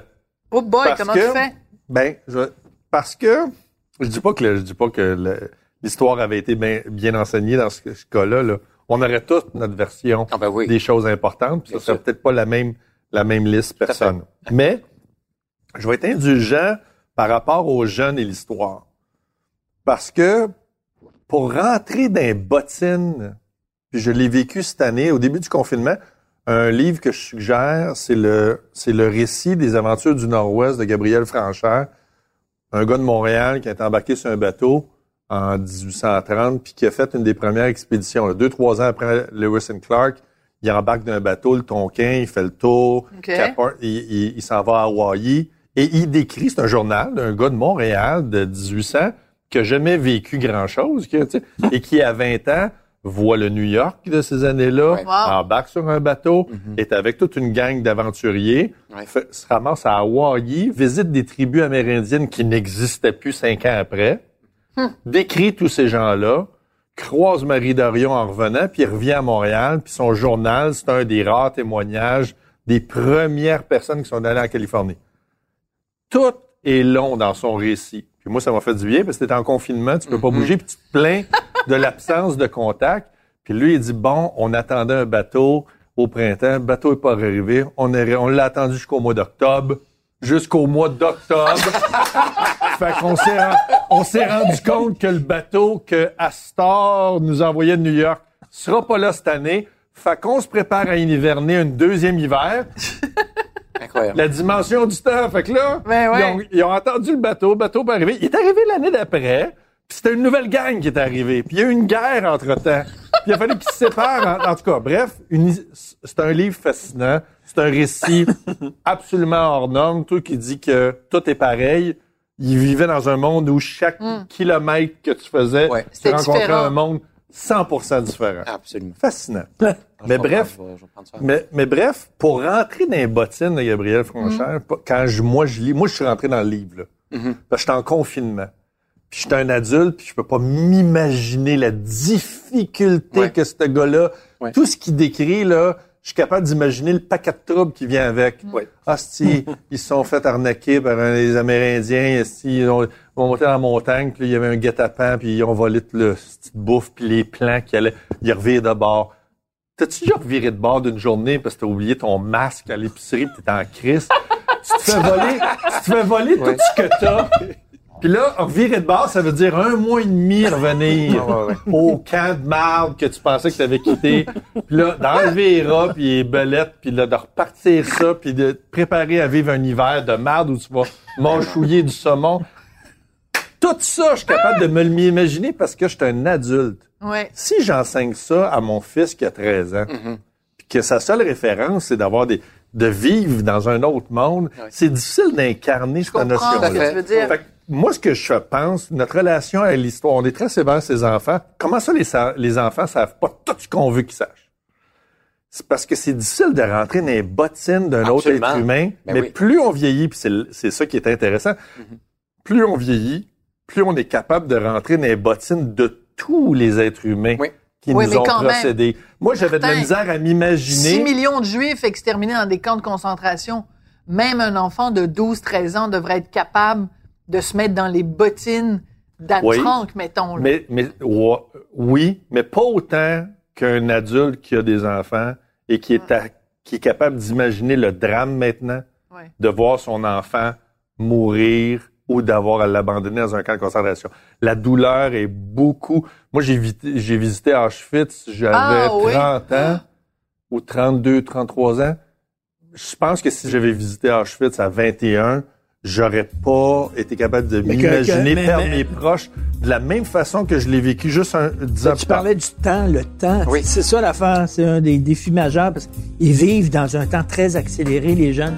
Oh boy, Parce comment que- tu fais? Ben, je- parce que je dis pas que le- je dis pas que l'histoire avait été bien, bien enseignée dans ce, ce cas-là. là. On aurait toute notre version Ah ben oui. des choses importantes, puis ça serait peut-être pas la même la même liste personne. Mais je vais être indulgent par rapport aux jeunes et l'histoire. Parce que pour rentrer dans les bottines, puis je l'ai vécu cette année, au début du confinement, un livre que je suggère, c'est le, c'est le récit des aventures du Nord-Ouest de Gabriel Franchère, un gars de Montréal qui est embarqué sur un bateau en 1830, puis qui a fait une des premières expéditions. là. Deux, trois ans après Lewis and Clark, il embarque d'un bateau, le Tonkin, il fait le tour, il, il- il s'en va à Hawaii, et il décrit, c'est un journal d'un gars de Montréal de 1800 qui a jamais vécu grand-chose, et qui, à 20 ans, voit le New York de ces années-là, Ouais. Wow. embarque sur un bateau, est avec toute une gang d'aventuriers, Ouais. se ramasse à Hawaii, visite des tribus amérindiennes qui n'existaient plus cinq ans après, décrit tous ces gens-là, croise Marie Dorion en revenant, puis il revient à Montréal, puis son journal, c'est un des rares témoignages des premières personnes qui sont allées en Californie. Tout est long dans son récit. Puis moi, ça m'a fait du bien, parce que t'es en confinement, tu peux pas bouger, puis tu te plains de l'absence de contact. Puis lui, il dit, bon, on attendait un bateau au printemps, le bateau est pas arrivé, on, est- on l'a attendu jusqu'au mois d'octobre, jusqu'au mois d'octobre. fait qu'on s'est, on s'est rendu compte que le bateau que Astor nous envoyait de New York sera pas là cette année. Fait qu'on se prépare à hiverner un deuxième hiver. Incroyable. La dimension du temps. Fait que là, Ben ouais. ils, ont, ils ont entendu le bateau, le bateau pas arrivé. Il est arrivé l'année d'après, puis c'était une nouvelle gang qui est arrivée. Puis il y a eu une guerre entre-temps. Puis il a fallu qu'ils se séparent. En, en tout cas, bref, une- c'est un livre fascinant. C'est un récit absolument hors norme. Toi qui dis que tout est pareil. Il vivait dans un monde où chaque kilomètre que tu faisais, Ouais. tu rencontrais différent. un monde 100% différent. Absolument. Fascinant. Je Mais bref, je vais- je vais prendre ça. mais, mais bref, pour rentrer dans les bottines de Gabriel Franchère, pas- quand je, moi je lis, moi je suis rentré dans le livre, là. Mhm. Parce que j'étais en confinement. Puis j'étais un adulte, puis je peux pas m'imaginer la difficulté Ouais. que ce gars-là, Ouais. tout ce qu'il décrit, là, je suis capable d'imaginer le paquet de troubles qui vient avec. Ouais. Asti, ils se sont fait arnaquer par un- les Amérindiens. Asti, ils ont, ils ont monté dans la montagne, puis là, il y avait un guet-apens, puis ils ont volé toute le petite bouffe, puis les plans qui allaient. Ils revirent de bord. T'as-tu déjà reviré de bord d'une journée parce que t'as oublié ton masque à l'épicerie pis t'es en crise? tu te fais voler, tu te fais voler Ouais. tout ce que t'as. Puis là, revirer de bord, ça veut dire un mois et demi revenir Ouais, ouais, au camp de marde que tu pensais que tu avais quitté. Puis là, d'enlever les rats, puis les belettes, puis là, de repartir ça, puis de te préparer à vivre un hiver de marde où tu vas mâchouiller du saumon. Tout ça, je suis capable de me l'imaginer parce que je suis un adulte. Ouais. Si j'enseigne ça à mon fils qui a 13 ans, Mhm. puis que sa seule référence, c'est d'avoir des de vivre dans un autre monde, Ouais. c'est difficile d'incarner cette comprends notion-là. ce que tu veux dire. Fait que moi, ce que je pense, notre relation à l'histoire, on est très sévère ses enfants. Comment ça, les, les enfants savent pas tout ce qu'on veut qu'ils sachent? C'est parce que c'est difficile de rentrer dans les bottines d'un autre être humain. Ben mais oui. plus on vieillit, puis c'est ça qui est intéressant, plus on vieillit, plus on est capable de rentrer dans les bottines de tous les êtres humains Oui. qui Oui, nous mais ont quand même. procédé. Moi, j'avais de la misère à 6 m'imaginer. millions de Juifs exterminés dans des camps de concentration. Même un enfant de 12-13 ans devrait être capable de se mettre dans les bottines d'Anne Oui. Frank, mettons. là. Mais, oui, mais pas autant qu'un adulte qui a des enfants et qui est, à- qui est capable d'imaginer le drame maintenant. De voir son enfant mourir ou d'avoir à l'abandonner dans un camp de concentration. La douleur est beaucoup... Moi, j'ai visité Auschwitz, j'avais Ah, oui. 30 ans ou 32, 33 ans. Je pense que si j'avais visité Auschwitz à 21, j'aurais pas été capable de m'imaginer perdre mais- mes proches de la même façon que je l'ai vécu juste un, dix ans Tu plus tard. parlais du temps, le temps. Oui. C'est ça l'affaire, c'est un des défis majeurs parce qu'ils vivent dans un temps très accéléré, les jeunes.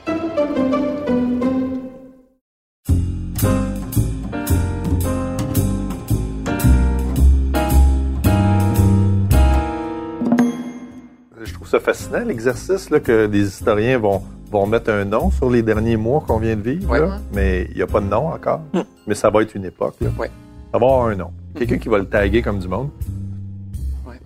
Ça fascinant, l'exercice, là, que des historiens vont, vont mettre un nom sur les derniers mois qu'on vient de vivre. Ouais. là. Mais il n'y a pas de nom encore. Mais ça va être une époque. Là. Ouais. Ça va avoir un nom. Quelqu'un qui va le taguer comme du monde. Ouais.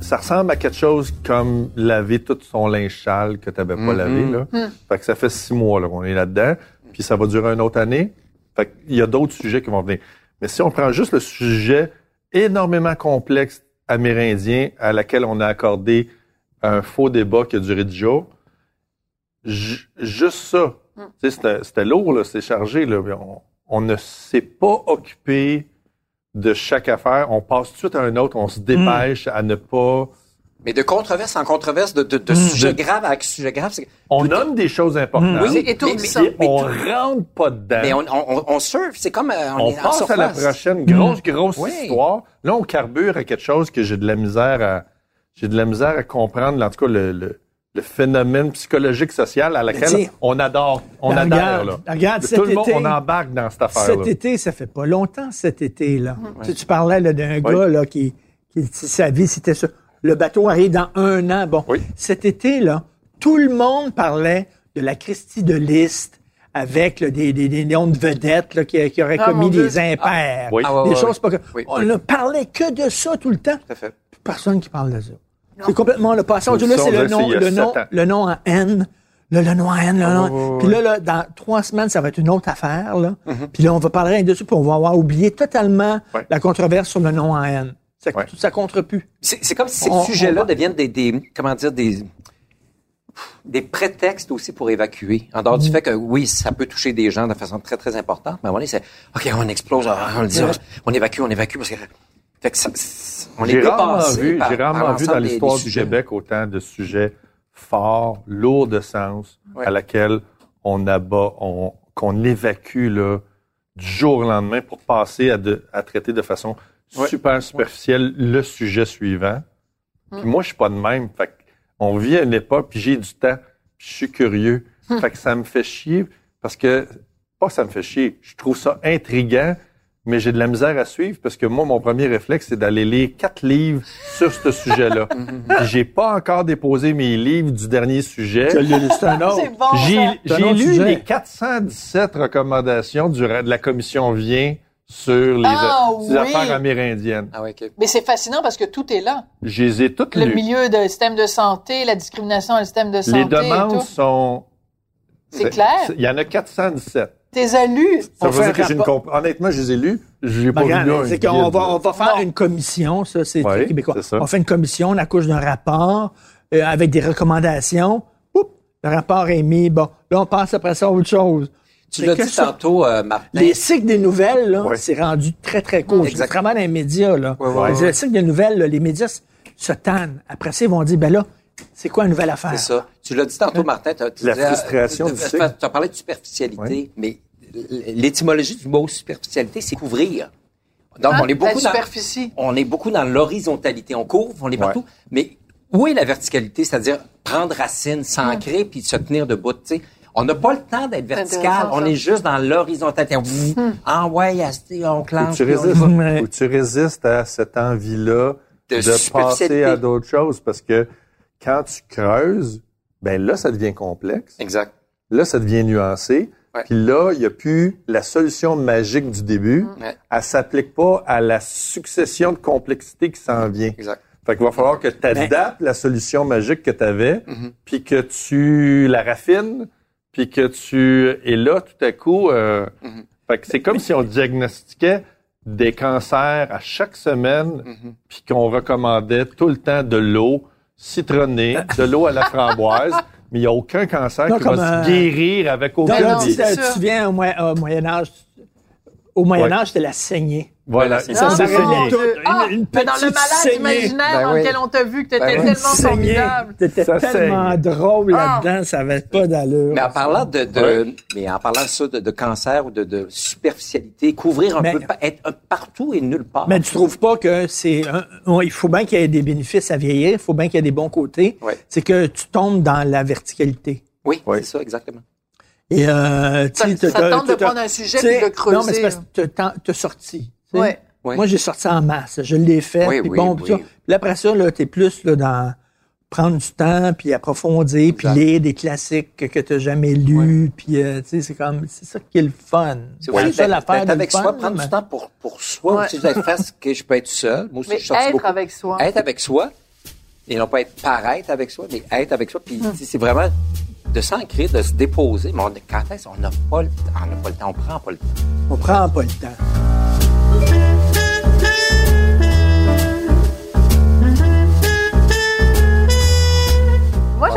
Ça ressemble à quelque chose comme laver tout son linge sale que tu n'avais pas lavé. Là. Fait que ça fait six mois qu'on est là-dedans. Puis ça va durer une autre année. Fait qu'il y a d'autres sujets qui vont venir. Mais si on prend juste le sujet énormément complexe amérindien à laquelle on a accordé un faux débat qui a duré dix jours, ju- juste ça, sais, c'était- lourd, là, c'était chargé. Là, on, on ne s'est pas occupé de chaque affaire. On passe tout de suite à un autre. On se dépêche à ne pas... Mais de controverse en controverse, de, de, de sujet grave à sujet grave, c'est- On nomme des choses importantes. Oui, mais- étourdissant. mais- mais on tout- rentre pas dedans. mais on, on, on, on surfe, c'est comme euh, on, on est en passe à la prochaine grosse, grosse Oui. histoire. Là, on carbure à quelque chose que j'ai de la misère à, j'ai de la misère à comprendre, en tout cas, le, le, le phénomène psychologique social à laquelle on adore, on Ben, adore, regarde, là. regarde, Tout le monde, été- on embarque dans cette affaire-là. Cet été, ça fait pas longtemps, cet été-là. Mhm. Tu, parlais là, d'un Oui. gars là, qui, qui sa vie, c'était ça. Le bateau arrive dans un an. Bon, Oui. cet été-là, tout le monde parlait de la Christie de Liste avec là, des, des, des noms de vedettes là, qui, qui auraient Ah, commis des impairs. Oui. Ah, ouais, des ouais, choses pas. Oui, On ne parlait que de ça tout le temps. Tout à fait. Personne qui parle de ça. C'est complètement le passé. On dit, là, c'est le nom, le, nom, le nom en N. Là, le nom en N, le nom. ouais, ouais, Puis là, là, dans trois semaines, ça va être une autre affaire. Là. Mm-hmm. Puis là, on va parler rien dessus, puis on va avoir oublié totalement Ouais. la controverse sur le nom en N. Ça, Ouais. ça compte plus. C'est comme si ces sujets-là deviennent des, des, comment dire, des, des prétextes aussi pour évacuer. En dehors du fait que, oui, ça peut toucher des gens de façon très, très importante, mais à un moment donné, c'est, OK, on explose, on le dit, on évacue, on évacue, parce que, fait que ça, on est J'ai rarement vu, par- j'ai par rarement vu dans l'histoire du sujets. Québec autant de sujets forts, lourds de sens, Ouais. à laquelle on abat, on, qu'on évacue là, du jour au lendemain pour passer à, de, à traiter de façon Ouais. super superficielle le sujet suivant. Puis moi, je suis pas de même. Fait que on vit à une époque, puis j'ai du temps, puis je suis curieux. Fait que ça me fait chier parce que, pas que ça me fait chier, je trouve ça intriguant, mais j'ai de la misère à suivre parce que moi, mon premier réflexe, c'est d'aller lire quatre livres sur ce sujet-là. Puis j'ai pas encore déposé mes livres du dernier sujet. C'est un autre. C'est bon, J'ai lu sujet. les 417 recommandations du, de la commission Vient sur les, Ah, les oui. affaires amérindiennes. Ah, OK. Mais c'est fascinant parce que tout est là. Je les ai toutes Le lues. milieu de système de santé, la discrimination, le système de santé. Les et demandes tout. sont... C'est clair. Il y en a 417. T'es élus. Ça veut dire que j'ai une comp- Honnêtement, je les ai lus. Je n'ai pas Regarde, un c'est qu'on va, on va faire Non. une commission, ça, c'est québécois. ça. On fait une commission, on accouche d'un rapport euh, avec des recommandations. Oups, le rapport est mis. Bon, là, on passe après ça à autre chose. Tu l'as dit ça- tantôt, euh, Martin. Les cycles des nouvelles, là, Ouais. c'est rendu très, très court. Je Exact. vraiment dans les médias, là. Ouais, ouais, Le cycle des nouvelles, là, les médias se tannent. Après ça, ils vont dire, ben là, c'est quoi une nouvelle affaire? C'est ça. Tu l'as dit tantôt, Martin. t'as- tu La disais, frustration euh, du Tu cycle. as parlé de superficialité, mais l'étymologie du mot superficialité, c'est couvrir. Donc, Hein? on est beaucoup la dans, superficie. on est beaucoup dans l'horizontalité. On couvre, on est partout. Mais où est la verticalité? C'est-à-dire prendre racine, s'ancrer, puis se tenir debout, tu sais. On n'a pas le temps d'être vertical. On ça. est juste dans l'horizontalité. Ah ouais, on Ou clenche. tu, on y résistes, ou tu résistes à cette envie-là De de, passer à d'autres choses parce que quand tu creuses, ben là, ça devient complexe. Exact. Là, ça devient nuancé. Puis là, il n'y a plus la solution magique du début. Ouais. Elle s'applique pas à la succession de complexité qui s'en vient. Exact. Fait qu'il va falloir que tu adaptes la solution magique que tu avais, Mhm. puis que tu la raffines, puis que tu... Et là, tout à coup... euh, Mhm. Fait que c'est comme si on diagnostiquait des cancers à chaque semaine, Mhm. puis qu'on recommandait tout le temps de l'eau citronnée, de l'eau à la framboise, mais il n'y a aucun cancer Non, qui va se guérir avec aucun non, tu, au, Moyen- au Moyen-âge, au Moyen-Âge, c'était la saignée. Voilà, ça, ça s'essayer. réglait tout. Ah, Une- dans le malade saignée. imaginaire Ben dans lequel on t'a vu que t'étais Ben oui. tellement Saignée. formidable. T'étais Ça tellement saigne. drôle Ah. là-dedans, ça avait pas d'allure. Mais en parlant de, de Ouais. mais en parlant de ça, de, de cancer ou de, de superficialité, couvrir un Mais- peu, être un partout et nulle part. Mais tu trouves pas que c'est il faut bien qu'il y ait des bénéfices à vieillir, il faut bien qu'il y ait des bons côtés. Ouais. C'est que tu tombes dans la verticalité. Oui, Oui. c'est ça, exactement. Et euh, tu Ça, ça tente de prendre un sujet tu et de le creuser. Non, mais c'est parce que t'as- t'as t'as sorti. tu. Ouais. Oui. Moi, j'ai sorti en masse. Je l'ai fait. Oui, puis oui, bon, oui. puis là, après ça, là, t'es plus là, dans prendre du temps, puis approfondir, puis lire des classiques que, que t'as jamais lus. Puis, euh, tu sais, c'est comme, c'est ça qui est le fun. C'est ça d'être- l'affaire de avec le fun, soi, prendre mais- du temps pour, pour soi Ouais. aussi, d'être face que je peux être seul. Moi aussi, Mais je sortis être beaucoup. avec soi. Être avec soi, et non pas être paraître avec soi, mais être avec soi. Puis tu sais, c'est vraiment de s'ancrer, de se déposer. Mais on, quand est-ce qu'on n'a pas, le- on n'a pas le temps, on prend pas le temps. On prend pas le temps.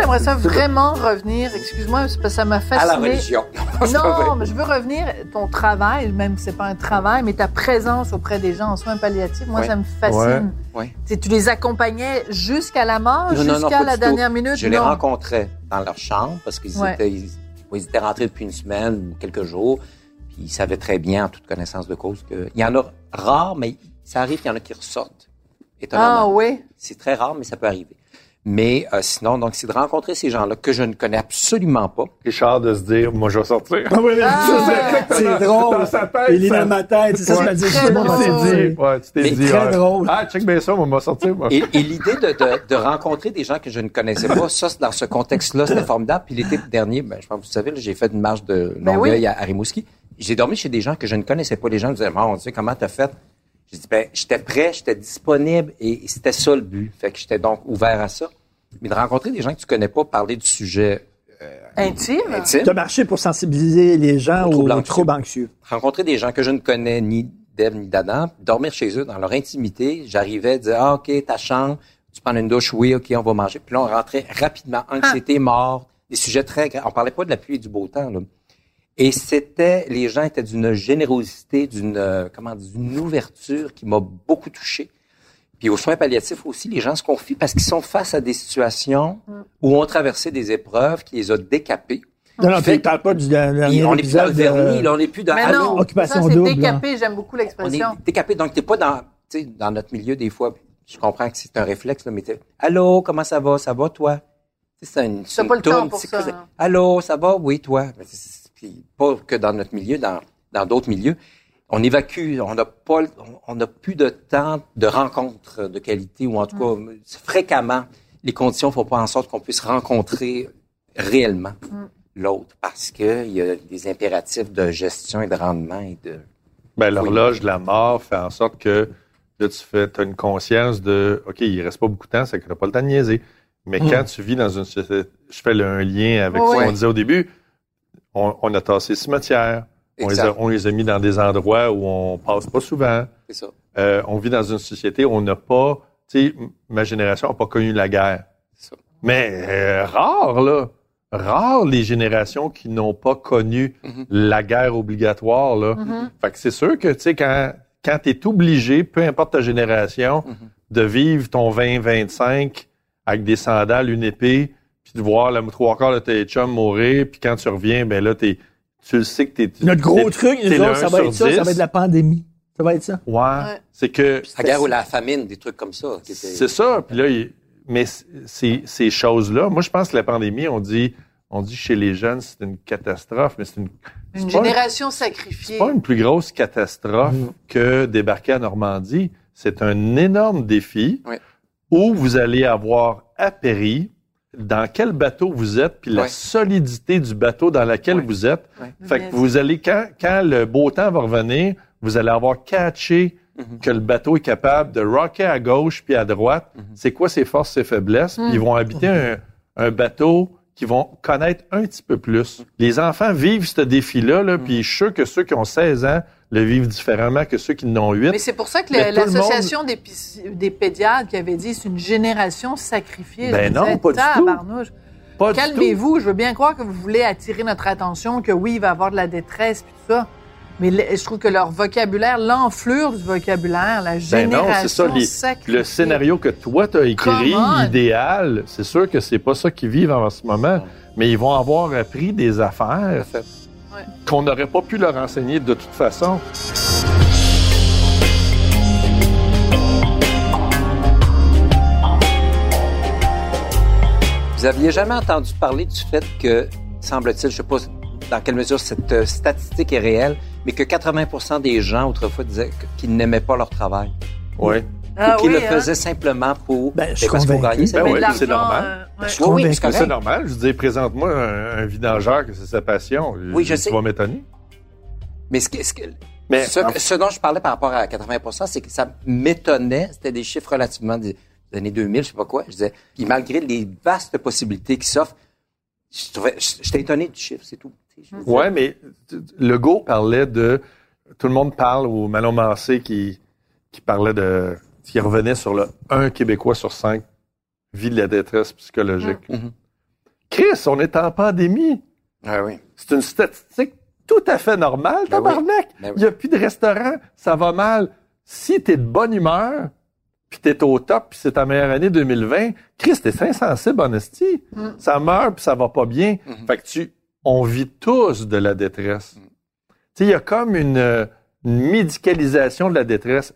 J'aimerais ça vraiment revenir, excuse-moi, c'est parce que ça m'a À fasciné. la religion. Non, mais je veux revenir, ton travail, même si c'est pas un travail, mais ta présence auprès des gens en soins palliatifs, moi, ça me fascine. Tu les accompagnais jusqu'à la mort, jusqu'à la dernière tout. minute? Je les rencontrais dans leur chambre parce qu'ils étaient, ils, ils étaient rentrés depuis une semaine ou quelques jours. Puis ils savaient très bien, en toute connaissance de cause, que il y en a rare, mais ça arrive qu'il y en a qui ressortent. Ah Étonnamment. oui. C'est très rare, mais ça peut arriver. Mais euh, sinon, donc, c'est de rencontrer ces gens-là que je ne connais absolument pas. Richard de se dire, moi, je vais sortir. Ah oui, mais Ah, ça, c'est- c'est drôle. Dans sa tête, Il est ça- dans ma tête. C'est ça, Ouais. je me dis, dit. Ouais, tu t'es Mais dit, très ah, drôle. Ah, check bien ça, moi, moi, sortir, moi. Et, et l'idée de, de, de rencontrer des gens que je ne connaissais pas, ça, c'est dans ce contexte-là, c'était formidable. Puis l'été dernier, ben, je pense que vous savez, là, j'ai fait une marche de Ben Longueuil oui. à, à Rimouski. J'ai dormi chez des gens que je ne connaissais pas. Les gens me disaient, mon Dieu, comment t'as fait? J'ai dit, ben, j'étais prêt, j'étais disponible et c'était ça le but. Fait que j'étais donc ouvert à ça. Mais de rencontrer des gens que tu connais pas, parler du sujet Intime? intime, Tu as marché pour sensibiliser les gens Aux aux troubles anxieux. anxieux. rencontrer des gens que je ne connais ni d'Ève ni d'Adam, dormir chez eux dans leur intimité. J'arrivais, dire ah ok ta chambre, tu prends une douche, oui ok on va manger. Puis là on rentrait rapidement, anxiété, mort, des sujets très graves. On parlait pas de la pluie et du beau temps là. Et c'était, les gens étaient d'une générosité, d'une euh, comment dire, d'une ouverture qui m'a beaucoup touché. Puis aux soins palliatifs aussi, les gens se confient parce qu'ils sont face à des situations où ont traversé des épreuves qui les a décapés. Non, non, tu ne parles pas du dernier on n'est plus dans le vernis, euh, là, on n'est plus dans Mais non, Occupation ça, c'est double, décapé, j'aime beaucoup on est l'expression. décapé. Donc, t'es pas dans, tu sais, dans notre milieu, des fois, je comprends que c'est un réflexe, là, mais t'es, allô, comment ça va? Ça va, toi? Tu sais, c'est une, c'est une pas le temps pour ça, hein. Allô, ça va? Oui, toi? Puis pas que dans notre milieu, dans, dans d'autres milieux. On évacue, on n'a pas, on n'a plus de temps de rencontres de qualité, ou en tout cas, fréquemment, les conditions font pas en sorte qu'on puisse rencontrer réellement l'autre, parce que il y a des impératifs de gestion et de rendement et de, Ben, l'horloge de la mort fait en sorte que là, tu fais, as une conscience de, OK, il reste pas beaucoup de temps, c'est que tu n'as pas le temps de niaiser. Mais quand tu vis dans une société, je fais un lien avec Oui, ce qu'on disait au début, on, on a tassé les cimetières, on les, a, Exact. on les a mis dans des endroits où on passe pas souvent. c'est ça. Euh, on vit dans une société où on n'a pas, tu sais, ma génération n'a pas connu la guerre. C'est ça. Mais euh, rare, là. Rare les générations qui n'ont pas connu Mhm. la guerre obligatoire, là. Mhm. Fait que c'est sûr que, tu sais, quand, quand tu es obligé, peu importe ta génération, Mhm. de vivre ton 20-25 avec des sandales, une épée, puis de voir le trois quarts de tes chums mourir, puis quand tu reviens, ben là, t'es, tu le sais que t'es... Notre gros t'es- truc, t'es nous autres, ça va être ça, ça 10. va être la pandémie. Ça va être ça. Ouais, Ouais. c'est que... La guerre ou la famine, des trucs comme ça. C'est ça. Puis là, il- mais ces, choses-là, moi, je pense que la pandémie, on dit, on dit chez les jeunes, c'est une catastrophe, mais c'est une, Une génération sacrifiée. c'est pas une plus grosse catastrophe que débarquer à Normandie. C'est un énorme défi Ouais. où vous allez avoir appéri dans quel bateau vous êtes, puis la Ouais. solidité du bateau dans lequel Ouais. vous êtes. Ouais. Fait que vous allez, quand, quand le beau temps va revenir, vous allez avoir catché Mhm. que le bateau est capable de rocker à gauche puis à droite. Mhm. C'est quoi ses forces, ses faiblesses? Puis ils vont habiter un, un bateau qu'ils vont connaître un petit peu plus. Les enfants vivent ce défi-là, là, puis je suis sûr que ceux qui ont 16 ans le vivent différemment que ceux qui en ont 8. Mais c'est pour ça que l'association des, des pédiatres qui avait dit c'est une génération sacrifiée. Ben non, disais, pas du tout. Calmez-vous. Je veux bien croire que vous voulez attirer notre attention, que oui, il va y avoir de la détresse puis tout ça. Mais je trouve que leur vocabulaire, l'enflure du vocabulaire, la Ben génération non, c'est ça. les- sacrifiée. le scénario que toi, tu as écrit, idéal, c'est sûr que c'est pas ça qu'ils vivent en ce moment, mais ils vont avoir appris des affaires fait. Ouais. qu'on n'aurait pas pu leur enseigner de toute façon. Vous aviez jamais entendu parler du fait que, semble-t-il, je sais pas dans quelle mesure cette euh, statistique est réelle, mais que 80% des gens autrefois disaient qu'ils n'aimaient pas leur travail? Oui. Ah ou oui, le hein. faisaient simplement pour, Ben, je ben, parce gagner Ben oui, c'est normal. euh, ouais. Je Oui, oui, c'est normal. Je dis, présente-moi un, un vidangeur que c'est sa passion. Oui, je Tu sais. vas m'étonner. Mais ce, que- ce, que- Mais ce, en- ce dont je parlais par rapport à 80% c'est que ça m'étonnait. C'était des chiffres relativement des, des années 2000, je sais pas quoi. Je disais, puis malgré les vastes possibilités qui s'offrent, je trouvais, j'étais étonné du chiffre, c'est tout. Ouais, mais Legault parlait de. Tout le monde parle, ou Manon Mancé qui, qui parlait de. Qui revenait sur le 1 Québécois sur 5 vit de la détresse psychologique. Mhm. Chris, on est en pandémie. Ah oui. C'est une statistique tout à fait normale, Ben oui. Ben oui. Il n'y a plus de restaurant, ça va mal. Si tu es de bonne humeur, puis tu es au top, puis c'est ta meilleure année 2020, Chris, t'es insensible, honesty. Mm. Ça meurt, puis ça va pas bien. Mm-hmm. Fait que tu, on vit tous de la détresse. Mm. Tu sais, il y a comme une, euh, une médicalisation de la détresse.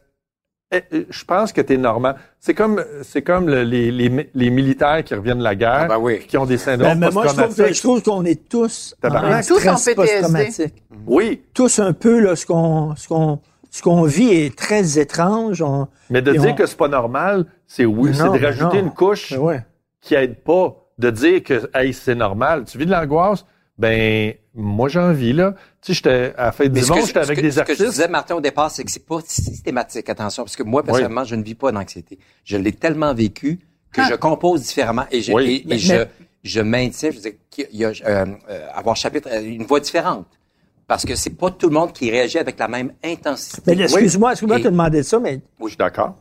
Eh, eh, Je pense que tu es normal. C'est comme, c'est comme le- les, les, les militaires qui reviennent de la guerre, Ah ben oui. qui ont des Ben, syndromes mais moi, je trouve, que- post-traumatiques. je trouve qu'on est tous en. Tous en PTSD. post-traumatique. Oui, Tous un peu, là, ce qu'on, ce qu'on, ce qu'on vit est très étrange. On, mais de dire on- que c'est pas normal, c'est oui, c'est de rajouter non. une couche Ben ouais. qui aide pas. De dire que hey, c'est normal. Tu vis de l'angoisse, ben moi j'en vis là. Tu sais, j'étais à la fête du ce que monde, je- j'étais avec que- des Ce que je artistes. disais, Martin, au départ, c'est que c'est pas systématique, attention, parce que moi, personnellement, je ne vis pas d'anxiété. Je l'ai tellement vécu que Ah. je compose différemment et, je, Oui. et- et Mais- je, mais- je maintiens, je veux dire, qu'il y a, euh, euh, avoir chapitre, euh, une voix différente. Parce que c'est pas tout le monde qui réagit avec la même intensité. Mais excuse-moi, excuse-moi de te demander ça, mais Je suis d'accord.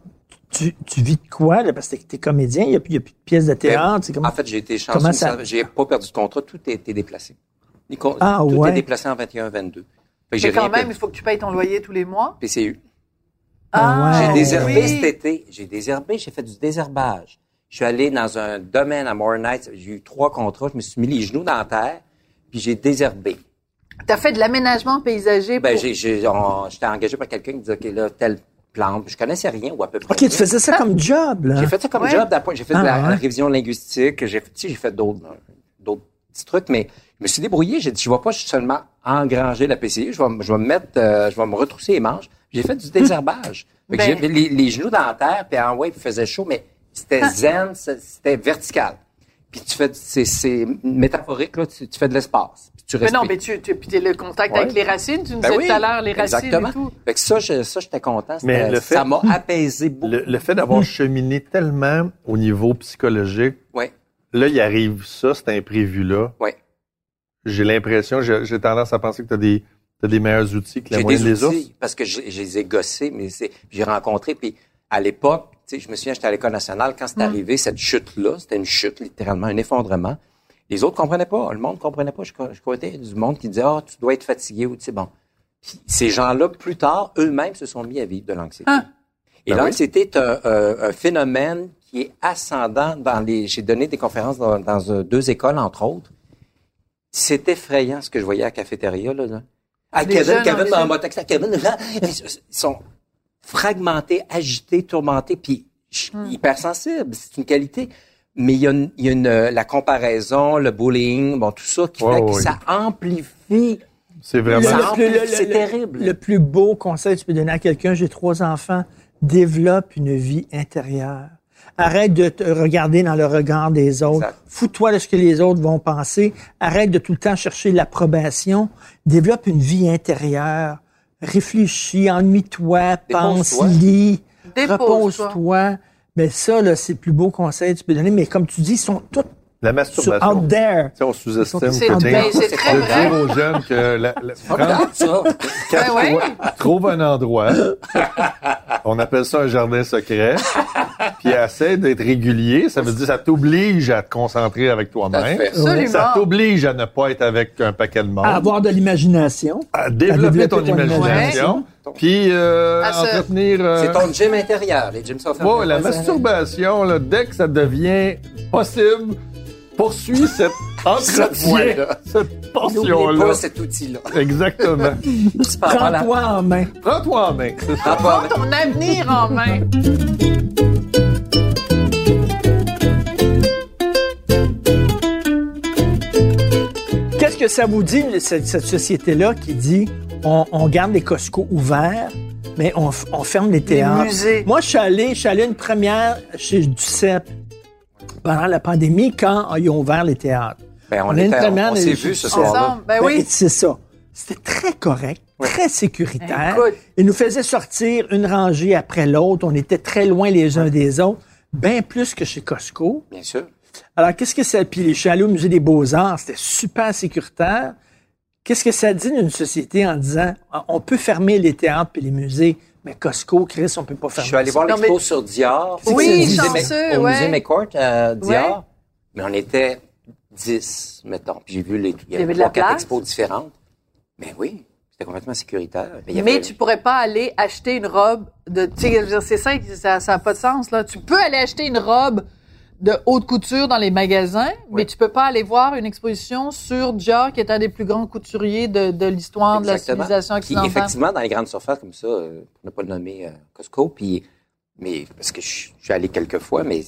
tu, tu vis de quoi, là? Parce que t'es comédien, il n'y a, plus- il y a plus de pièces de théâtre. c'est comme... En fait, j'ai été chanceux, Comment ça- j'ai pas perdu de contrat, tout a été déplacé. Ah, tout ouais. est déplacé en 21-22. Fait que j'ai Mais quand même, il faut que tu payes ton loyer tous les mois. PCU. Ah ouais. J'ai Ah, désherbé oui. cet été. J'ai désherbé, j'ai fait du désherbage. Je suis allé dans un domaine à More Nights. J'ai eu trois contrats. Je me suis mis les genoux dans la terre, puis j'ai désherbé. Tu as fait de l'aménagement paysager Ben, pour... j'étais engagé par quelqu'un qui disait, OK, là, telle plante. Je connaissais rien, ou à peu près. OK, tu faisais ça comme job, là. J'ai fait ça comme Ouais. job. d'après- J'ai fait Ah, de la, ouais. la révision linguistique. J'ai fait, tu sais, j'ai fait d'autres, d'autres petits trucs, mais me suis débrouillé. J'ai dit, je vais pas seulement engranger la PCI. Je vais, me- je vais me mettre, euh, je vais me retrousser les manches. J'ai fait du désherbage. Fait que Ben- j'ai les, les genoux dans la terre, puis en ouais, il faisait chaud, mais c'était zen, c'est- c'était vertical. Puis tu fais, c'est, c'est métaphorique, là, tu, tu fais de l'espace. Puis tu Mais respires. non, mais tu, tu puis t'es le contact Ouais. avec les racines, tu nous Ben disais oui, tout à l'heure les racines exactement. et tout. Fait que ça, je- ça, j'étais content. Mais le fait- Ça m'a apaisé beaucoup. Le, le fait d'avoir cheminé tellement au niveau psychologique, Ouais, là, il arrive ça, cet imprévu-là. ouais. J'ai l'impression, j'ai tendance à penser que tu as des, t'as des meilleurs outils que la J'ai moyenne des des ours. outils parce que je, je les ai gossés, mais c'est, j'ai rencontré. Puis à l'époque, tu sais, je me souviens, j'étais à l'école nationale quand c'est arrivé cette chute-là. C'était une chute, littéralement, un effondrement. Les autres comprenaient pas. Le monde comprenait pas. Je, je connais du monde qui disait, ah, tu dois être fatigué ou tu sais, bon. Puis ces gens-là, plus tard, eux-mêmes se sont mis à vivre de l'anxiété. Ah. Et Ben l'anxiété est un, un- un phénomène qui est ascendant dans les. J'ai donné des conférences dans, dans, euh, deux écoles, entre autres. C'est effrayant ce que je voyais à la cafétéria, là. là. Ah, Les Kevin, jeunes Kevin, dans mon texte, Kevin, là, ils sont fragmentés, agités, tourmentés, puis ch- Hmm. hypersensibles. C'est une qualité. Mais il y a, une, il y a une, euh, la comparaison, le bullying, bon, tout ça qui fait que ça amplifie. C'est vraiment. Ça Le- amplifie, le- le- c'est le- terrible. Le plus beau conseil que tu peux donner à quelqu'un, j'ai trois enfants, développe une vie intérieure. Arrête de te regarder dans le regard des autres. Fous-toi de ce que les autres vont penser. Arrête de tout le temps chercher l'approbation. Développe une vie intérieure. Réfléchis, ennuie-toi, pense, lis, repose-toi. Mais ça, là, c'est le plus beau conseil que tu peux donner. Mais comme tu dis, ils sont tous La masturbation. out there. Tu sais, on sous-estime C'est- que, c'est très de vrai. dire aux jeunes que la, la- prends- Ben ouais. trouve un endroit, on appelle ça un jardin secret, puis essaie d'être régulier. Ça veut dire ça t'oblige à te concentrer avec toi-même. Ça t'oblige à ne pas être avec un paquet de monde, À avoir de l'imagination. à développer développer ton ton imagination, puis euh, entretenir... euh, C'est ton gym intérieur. Les gyms sont fermés. ouais, la masturbation, là, dès que ça devient possible, poursuis cette Cette voie-là. entretien, cette N'oubliez portion-là. pas cet outil-là. Exactement. Prends-toi en main. Prends-toi en main, c'est ça. Prends ton avenir en main. Qu'est-ce que ça vous dit, cette, cette société-là qui dit on, on garde les Costco ouverts, mais on, ferme les théâtres? musées. Moi, je suis allé, je suis allé à une première chez Duceppe pendant la pandémie quand ils ont ouvert les théâtres. Ben, on On a une était- première on s'est vu ce soir-là. Ensemble. Ben Ben, oui. C'est ça. C'était très correct, très sécuritaire. Écoute. Ils nous faisaient sortir une rangée après l'autre. On était très loin les uns des autres, bien plus que chez Costco. Bien sûr. Alors, qu'est-ce que ça... Puis je suis allé au Musée des Beaux-Arts, c'était super sécuritaire. Qu'est-ce que ça dit d'une société en disant, on peut fermer les théâtres et les musées, mais Costco, Chris, on peut pas Je fermer suis allé voir l'expo mais- sur Dior. Oui, chanceux, Au ouais. musée McCourt, à Dior. Ouais. Mais on était 10, mettons. Puis j'ai vu les, il y avait avait de la trois, quatre expos différentes. Mais oui, c'était complètement sécuritaire. il y Mais avait- tu pourrais pas aller acheter une robe de. Tu sais, je c'est ça, ça, ça a pas de sens, là. Tu peux aller acheter une robe de haute couture dans les magasins, mais tu peux pas aller voir une exposition sur Dior, qui est un des plus grands couturiers de, de l'histoire de la civilisation occidentale. effectivement, dans les grandes surfaces comme ça, euh, pour ne pas le nommer euh, Costco, puis mais parce que je je suis allé quelques fois, mais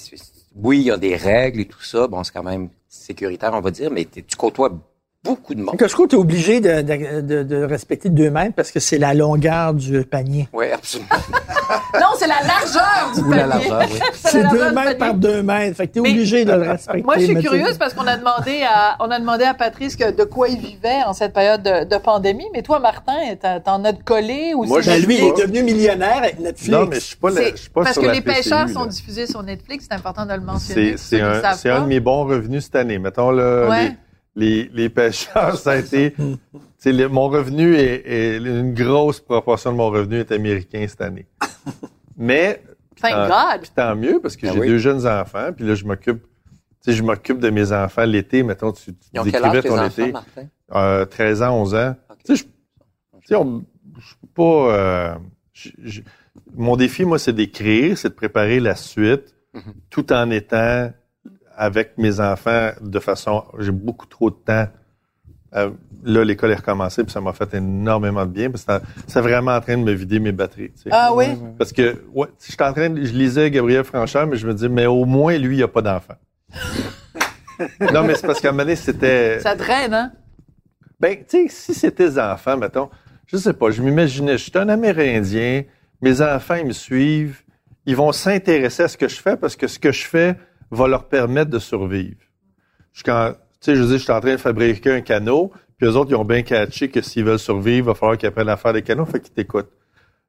oui, il y a des règles et tout ça. Bon, c'est quand même sécuritaire, on va dire, mais tu côtoies beaucoup de monde. Costco, tu es obligé de, de- de- de respecter deux mètres parce que c'est la longueur du panier. Oui, absolument. Non, c'est la largeur du Ou la panier. largeur, oui. C'est la deux largeur du mètres panier. par deux mètres. Fait que t'es Mais- obligé de le respecter. Moi, je suis tu- curieuse parce qu'on a demandé à, on a demandé à Patrice que de quoi il vivait en cette période de, de pandémie. Mais toi, Martin, t'en- t'en as de collé ou Moi, c'est Ben, lui, il est devenu millionnaire avec Netflix. Non, mais je suis pas, la- C'est- je suis pas parce sur que la les PCU, pêcheurs là. sont diffusés sur Netflix, c'est important de le mentionner. C'est, un de mes bons revenus cette année. Mettons, là, Ouais. les, les, les pêcheurs, ça a été... tu sais, le- mon revenu est, est- Une grosse proportion de mon revenu est américain cette année. Mais... Thank tant- God. puis tant mieux, parce que Ah j'ai oui. deux jeunes enfants, puis là, je m'occupe... Tu sais, je m'occupe de mes enfants l'été. Mettons, tu, tu Ils décrivais ton enfants, été. Martin? Euh, 13 ans, 11 ans. Ok. Tu sais, je, tu sais, on- je suis pas. euh, je- je- mon défi, moi, c'est d'écrire, c'est de préparer la suite, Mhm. tout en étant avec mes enfants de façon. J'ai beaucoup trop de temps. Euh, là, l'école est recommencée, puis ça m'a fait énormément de bien, parce que ça- c'est vraiment en train de me vider mes batteries. tu sais. Ah oui? Parce que, ouais, je suis en train de, je lisais Gabriel Franchard, mais je me dis, mais au moins, lui, il n'a pas d'enfant. non, mais c'est parce qu'à un moment donné, c'était. Ça draine, hein? Ben, tu sais, si c'était des enfants, mettons, je sais pas, je m'imaginais, je suis un Amérindien, mes enfants, ils me suivent, ils vont s'intéresser à ce que je fais parce que ce que je fais va leur permettre de survivre. Je, quand, tu sais, je dire, je suis en train de fabriquer un canot, puis eux autres, ils ont bien catché que s'ils veulent survivre, il va falloir qu'ils apprennent à faire des canots, fait qu'ils t'écoutent.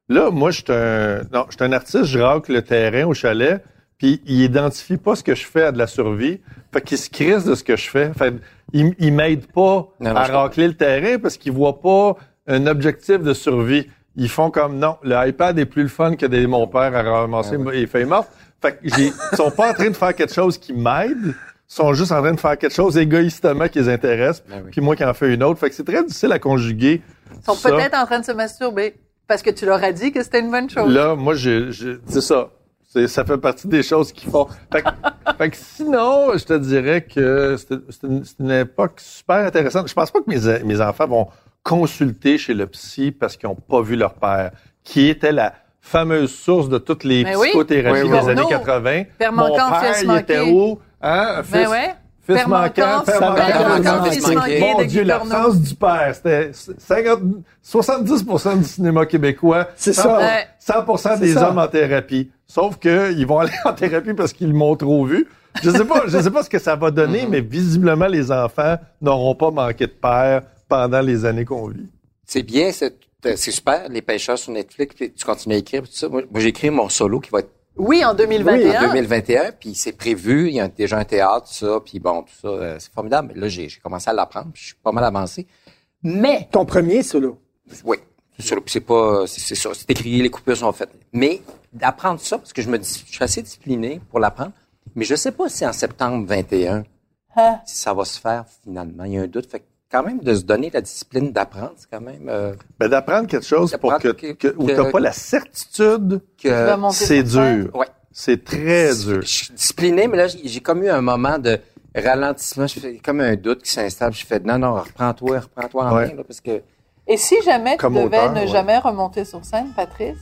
Là, moi, je suis un, non, je suis un artiste, je racle le terrain au chalet, puis il identifie pas ce que je fais à de la survie, fait qu'il se crisse de ce que je fais. Fait il, il m'aide pas Non, non, à racler le terrain parce qu'ils voient pas un objectif de survie. Ils font comme non, le iPad est plus le fun que d'aider mon père à ramasser Ah les feuilles mortes. Fait que j'ai, ils sont pas en train de faire quelque chose qui m'aide, ils sont juste en train de faire quelque chose égoïstement qui les intéresse, Ben oui. puis moi qui en fais une autre. Fait que c'est très difficile à conjuguer. Ils sont ça. peut-être en train de se masturber parce que tu leur as dit que c'était une bonne chose. Là, moi, je, je- c'est ça. C'est, ça fait partie des choses qui font. Fait que, fait que sinon, je te dirais que c'est, c'est une, c'est une époque super intéressante. Je pense pas que mes, mes enfants vont consulter chez le psy parce qu'ils n'ont pas vu leur père, qui était la fameuse source de toutes les Mais oui. psychothérapies Oui, des années Nous, 80. père Mon manquant, père, fils il manqué. était où? Hein? Ben Fils, ouais. Fils Père manquant, manquant, père père manquant, fils manqué. manqué Mon Dieu, l'absence du père. C'était 50, 70 du cinéma québécois. C'est 100 ça. Ouais. 100 des ça. hommes en thérapie. Sauf que ils vont aller en thérapie parce qu'ils m'ont trop vu. Je sais pas, je sais pas ce que ça va donner, mais visiblement, les enfants n'auront pas manqué de père pendant les années qu'on vit. C'est bien, c'est euh, c'est super, les pêcheurs sur Netflix, puis tu continues à écrire, puis tout ça. Moi, écrit mon solo qui va être Oui, en en 2021. 2021, puis c'est prévu, il y a déjà un théâtre, tout ça, puis bon, tout ça, euh, c'est formidable. Mais là, j'ai commencé à l'apprendre, puis je suis pas mal avancé. Mais, Ton premier solo? oui, puis c'est pas, c'est c'est ça, c'est écrit, les coupures sont faites. Mais d'apprendre ça, parce que je me dis, je suis assez discipliné pour l'apprendre, mais je sais pas si en septembre 21, Hein? si ça va se faire finalement. Il y a un doute. Fait que quand même, de se donner la discipline d'apprendre, c'est quand même euh, Ben, d'apprendre quelque chose pour que, que- que, où que- t'as pas la certitude, Tu vas que... monter c'est sur scène. dur. Ouais. C'est très dur. Je suis discipliné, mais là, j'ai comme eu un moment de ralentissement. Je fais comme un doute qui s'installe. Je fais, non, non, reprends-toi, reprends-toi en Ouais. main, là, parce que... Et si jamais Comme tu devais auteur, ne ouais. jamais remonter sur scène, Patrice?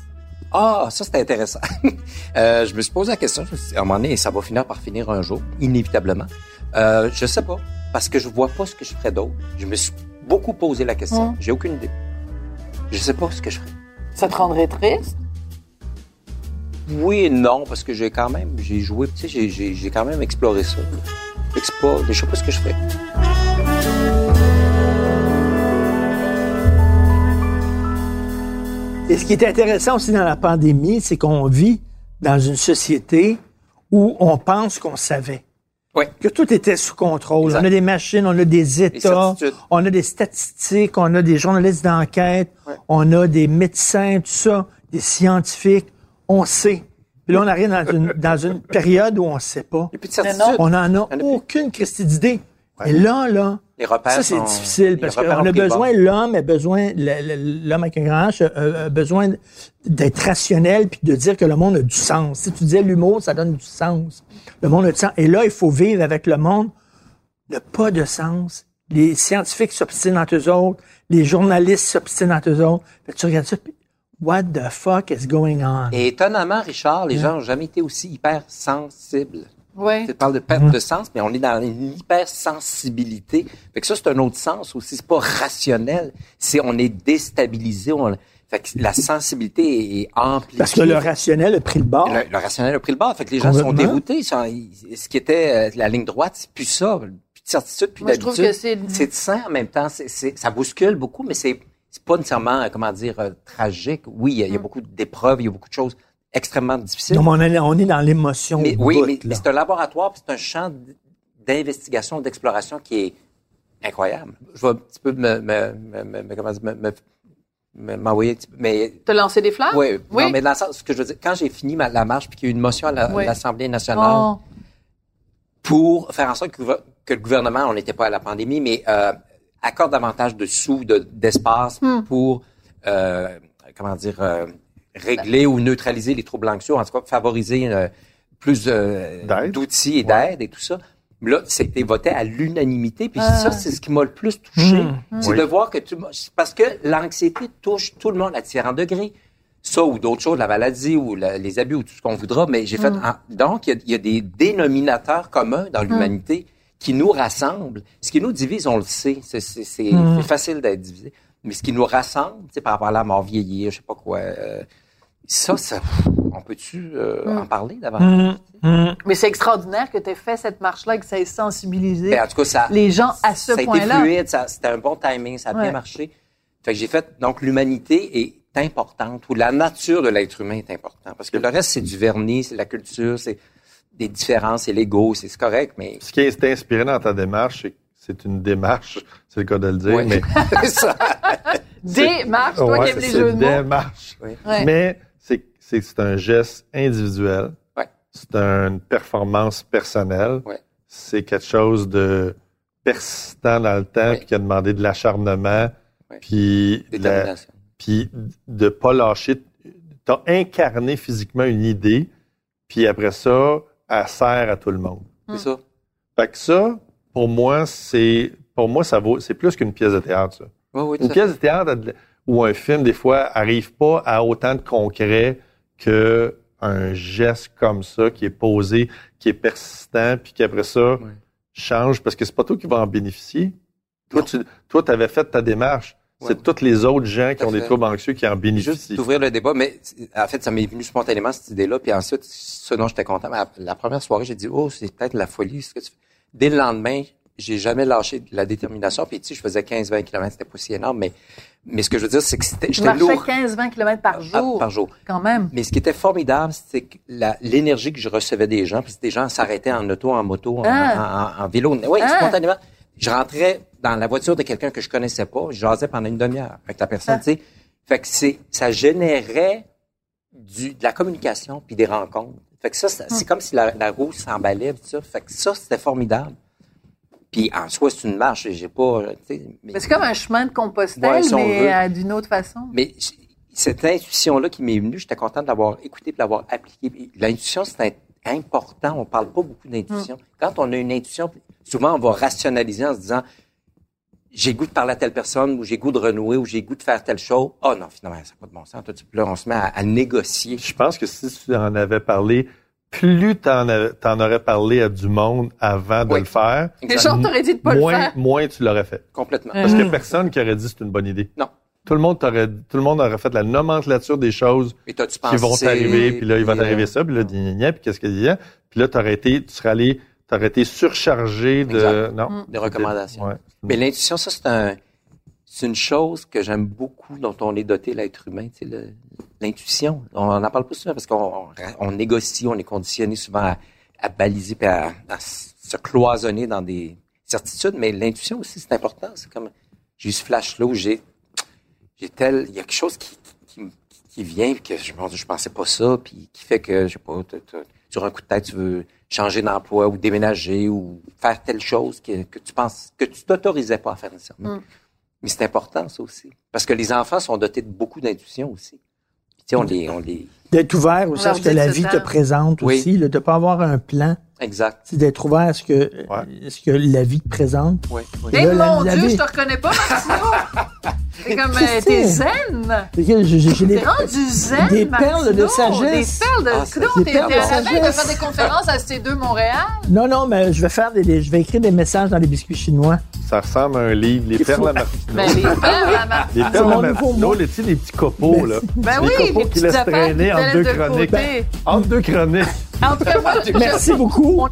Ah, ça, c'était intéressant. euh, je me suis posé la question, je me suis dit, à un moment donné, ça va finir par finir un jour, inévitablement. Euh, je sais pas, parce que je vois pas ce que je ferais d'autre. Je me suis beaucoup posé la question. Mm. J'ai aucune idée. Je sais pas ce que je ferais. Ça te rendrait triste? Oui et non, parce que j'ai quand même, j'ai joué, tu sais, j'ai- j'ai j'ai quand même exploré ça. Pas, je sais pas ce que je ferais. Et ce qui est intéressant aussi dans la pandémie, c'est qu'on vit dans une société où on pense qu'on savait. Oui. Que tout était sous contrôle. Exact. On a des machines, on a des États, on a des statistiques, on a des journalistes d'enquête, on a des médecins, tout ça, des scientifiques. On sait. Puis là, on arrive dans une, dans une période où on ne sait pas. A plus de certitude. On n'en a en a plus. aucune Christie d'idée. Et là, là, Les ça, c'est difficile parce qu'on a besoin, l'homme a besoin, l'homme avec un grand H a, besoin d'être rationnel puis de dire que le monde a du sens. Si tu disais l'humour, ça donne du sens. Le monde a du sens. Et là, il faut vivre avec le monde n'a pas de sens. Les scientifiques s'obstinent entre eux autres, les journalistes s'obstinent entre eux autres. Fait tu regardes ça, puis what the fuck is going on? Et étonnamment, Richard, les gens n'ont jamais été aussi hypersensibles. Oui. Tu parles de perte de sens, mais on est dans une hypersensibilité. Fait que ça, c'est un autre sens aussi. C'est pas rationnel. C'est, on est déstabilisé. On, fait que la sensibilité est amplifiée. Parce que le rationnel a pris le bord. Le, le rationnel a pris le bord. Fait que les gens sont déroutés. Ils sont- ils- ce qui était euh, la ligne droite, c'est plus ça. Plus de certitude, plus Moi, je trouve d'habitude. que c'est- C'est sain en même temps. Ça bouscule beaucoup, mais c'est, c'est pas nécessairement, euh, comment dire, euh, tragique. Oui, il y a- il y a Mm. beaucoup d'épreuves, il y a beaucoup de choses extrêmement difficiles. Non, mais on est, on est dans l'émotion. Mais, oui, mais, c'est un laboratoire, puis c'est un champ d'investigation, d'exploration qui est incroyable. Je vais un petit peu me, me, me, me- me- comment dire, me, me- me- m'envoyer un petit peu, mais Te lancer des fleurs? oui, Oui. non, mais dans le sens, ce que je veux dire, quand j'ai fini ma- la marche, puis qu'il y a eu une motion à la- Oui. l'Assemblée nationale Oh. pour faire en sorte que, que le gouvernement, on n'était pas à la pandémie, mais euh, accorde davantage de sous, de- d'espace Hmm. pour, euh, comment dire, euh, régler ou neutraliser les troubles anxieux, en tout cas favoriser euh, plus euh, d'outils et d'aide et tout ça. Mais là, c'était voté à l'unanimité. Puis Ah. ça, c'est ce qui m'a le plus touché. Mmh. C'est Oui. de voir que tout le monde... Parce que l'anxiété touche tout le monde à différents degrés. Ça ou d'autres choses, la maladie ou la- les abus ou tout ce qu'on voudra. Mais j'ai fait... en- Donc, il y, a, il y a des dénominateurs communs dans l'humanité qui nous rassemblent. Ce qui nous divise, on le sait. C'est c'est- c'est- c'est facile d'être divisé. Mais ce qui nous rassemble, c'est par rapport à la mort vieillir, je sais pas quoi... euh, ça, ça, on peut-tu euh, en parler davantage? Hum, hum. Mais c'est extraordinaire que tu aies fait cette marche-là et que ça ait sensibilisé Ben, en tout cas, ça, les gens à ce ça a été point-là. fluide, c'était un bon timing, ça a Ouais. bien marché. Fait que j'ai fait, donc l'humanité est importante, ou la nature de l'être humain est importante. Parce que le reste, c'est du vernis, c'est la culture, c'est des différences, c'est l'ego, c'est correct, mais... Ce qui est inspiré dans ta démarche, c'est que c'est une démarche, c'est le cas de le dire, Ouais. mais c'est ça. Des marches, toi Ouais, qui aimes les jeux de une mots. démarche. Oui. Mais c'est c'est c'est un geste individuel. Ouais. C'est une performance personnelle. Ouais. C'est quelque chose de persistant dans le temps, puis qui a demandé de l'acharnement, puis de la- puis de pas lâcher. T'as incarné physiquement une idée, puis après ça, elle sert à tout le monde. C'est ça. Fait que ça, pour moi, c'est pour moi ça vaut, c'est plus qu'une pièce de théâtre. Ça. Oui, oui, tout Une pièce de théâtre ou un film, des fois, arrive pas à autant de concret que un geste comme ça qui est posé, qui est persistant, puis qu'après ça, Ouais. change parce que c'est pas toi qui vas en bénéficier. Toi, Non. tu toi, avais fait ta démarche. Ouais. C'est tous les autres gens qui ont des troubles anxieux qui en Juste bénéficient. d'ouvrir le débat, mais en fait, ça m'est venu spontanément cette idée-là. Puis ensuite, ce dont j'étais content, mais la, la première soirée, j'ai dit, oh, c'est peut-être la folie. Ce que tu fais. Dès le lendemain, j'ai jamais lâché la détermination. Puis tu sais, je faisais 15-20 km, c'était pas si énorme, mais mais ce que je veux dire, c'est que c'était, Je j'étais lourd 15-20 km par Ah, jour, par jour. quand même. Mais ce qui était formidable, c'était que l'énergie que je recevais des gens, puis des gens s'arrêtaient en auto, en moto, en, Ah. en- en- en vélo. Oui, Ah. spontanément. Je rentrais dans la voiture de quelqu'un que je connaissais pas, je jasais pendant une demi-heure avec la personne, Ah. tu sais. Fait que c'est, ça générait du, de la communication puis des rencontres. Fait que ça, c'est comme si la, la roue s'emballait, ça. Fait que ça, c'était formidable. Puis en soi, c'est une marche, j'ai pas, mais- c'est comme un chemin de Compostelle, Ouais, si on mais euh, d'une autre façon. mais cette intuition-là qui m'est venue, j'étais content de l'avoir écoutée de l'avoir appliquée. L'intuition, c'est important. On parle pas beaucoup d'intuition. Quand on a une intuition, souvent, on va rationaliser en se disant, j'ai goût de parler à telle personne, ou j'ai goût de renouer, ou j'ai goût de faire telle chose. Oh non, finalement, ça n'a pas de bon sens. Tout de suite, là, on se met à, à négocier. Je pense que si tu en avais parlé, plus tu en, aurais parlé à du monde avant de Oui. le faire, Les gens t'auraient dit de pas moins, le faire. moins tu l'aurais fait. Complètement. Parce qu'il n'y a personne qui aurait dit que c'est une bonne idée. Non. Tout le monde t'aurait, tout le monde aurait fait la nomenclature des choses qui pensé? vont t'arriver, puis là, il va puis, euh, t'arriver ça, puis là, gna, gna, gna, puis qu'est-ce qu'il y a? Puis là, t'aurais été, tu serais allé, t'aurais été surchargé de, Exact. non. Mm. Des recommandations. Ouais. Mais l'intuition, ça, c'est un, c'est une chose que j'aime beaucoup dont on est doté, l'être humain, tu sais, le- l'intuition. On n'en parle pas souvent parce qu'on on, on négocie, on est conditionné souvent à, à baliser puis à, à se cloisonner dans des certitudes, mais l'intuition aussi, c'est important. C'est comme, j'ai eu ce flash-là où j'ai, j'ai tel, il y a quelque chose qui, qui, qui- qui vient puis que je, mon Dieu, je pensais pas ça, puis qui fait que, je sais pas, t'as- sur un coup de tête, tu veux changer d'emploi ou déménager ou faire telle chose que, que tu penses, que tu t'autorisais pas à faire nécessairement. Mm. Mais c'est important, ça aussi. Parce que les enfants sont dotés de beaucoup d'intuition aussi. Puis, tu sais, on les, on les, D'être ouvert aussi On à leur ce que la vie te présente Oui. aussi, là, de pas avoir un plan. Exact. C'est d'être ouvert à ce que, ce que la vie te présente. Oui, oui. Eh là, la- mon la Dieu, vie- je te reconnais pas, Martino! C'est comme, euh, t'es zen! J'ai- des- T'es rendu zen, Des Martino. perles de sagesse. Des perles de... Ah, des t'es à la veille de faire des conférences à C2 Montréal? Non, non, mais je vais faire des, je vais écrire des messages dans les biscuits chinois. Ça ressemble à un livre, les perles à Martineau. Ben, les perles à ma... Les perles à Martineau, mot. les, tu sais, les petits copeaux, là. Ben les oui, copeaux les qui laissent traîner entre te deux chroniques. Entre deux chroniques. En tout cas, moi, je- Merci beaucoup. On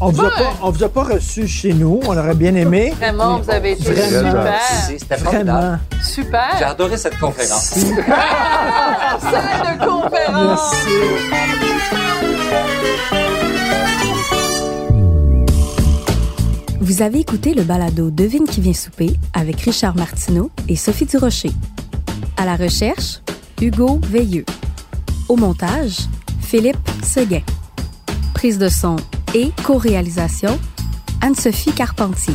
on vous a pas reçu chez nous. On aurait bien aimé. Vraiment, vous avez été Vraiment. super. C'était. Vraiment. J'ai Super. adoré cette conférence. Salle de conférence. Merci. Vous avez écouté le balado Devine qui vient souper avec Richard Martineau et Sophie Durocher. À la recherche, Hugo Veilleux. Au montage, Philippe Seguin. Prise de son et co-réalisation, Anne-Sophie Carpentier.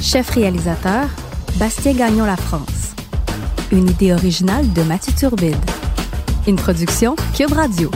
Chef réalisateur, Bastien Gagnon La France. Une idée originale de Mathieu Turbide. Une production Cube Radio.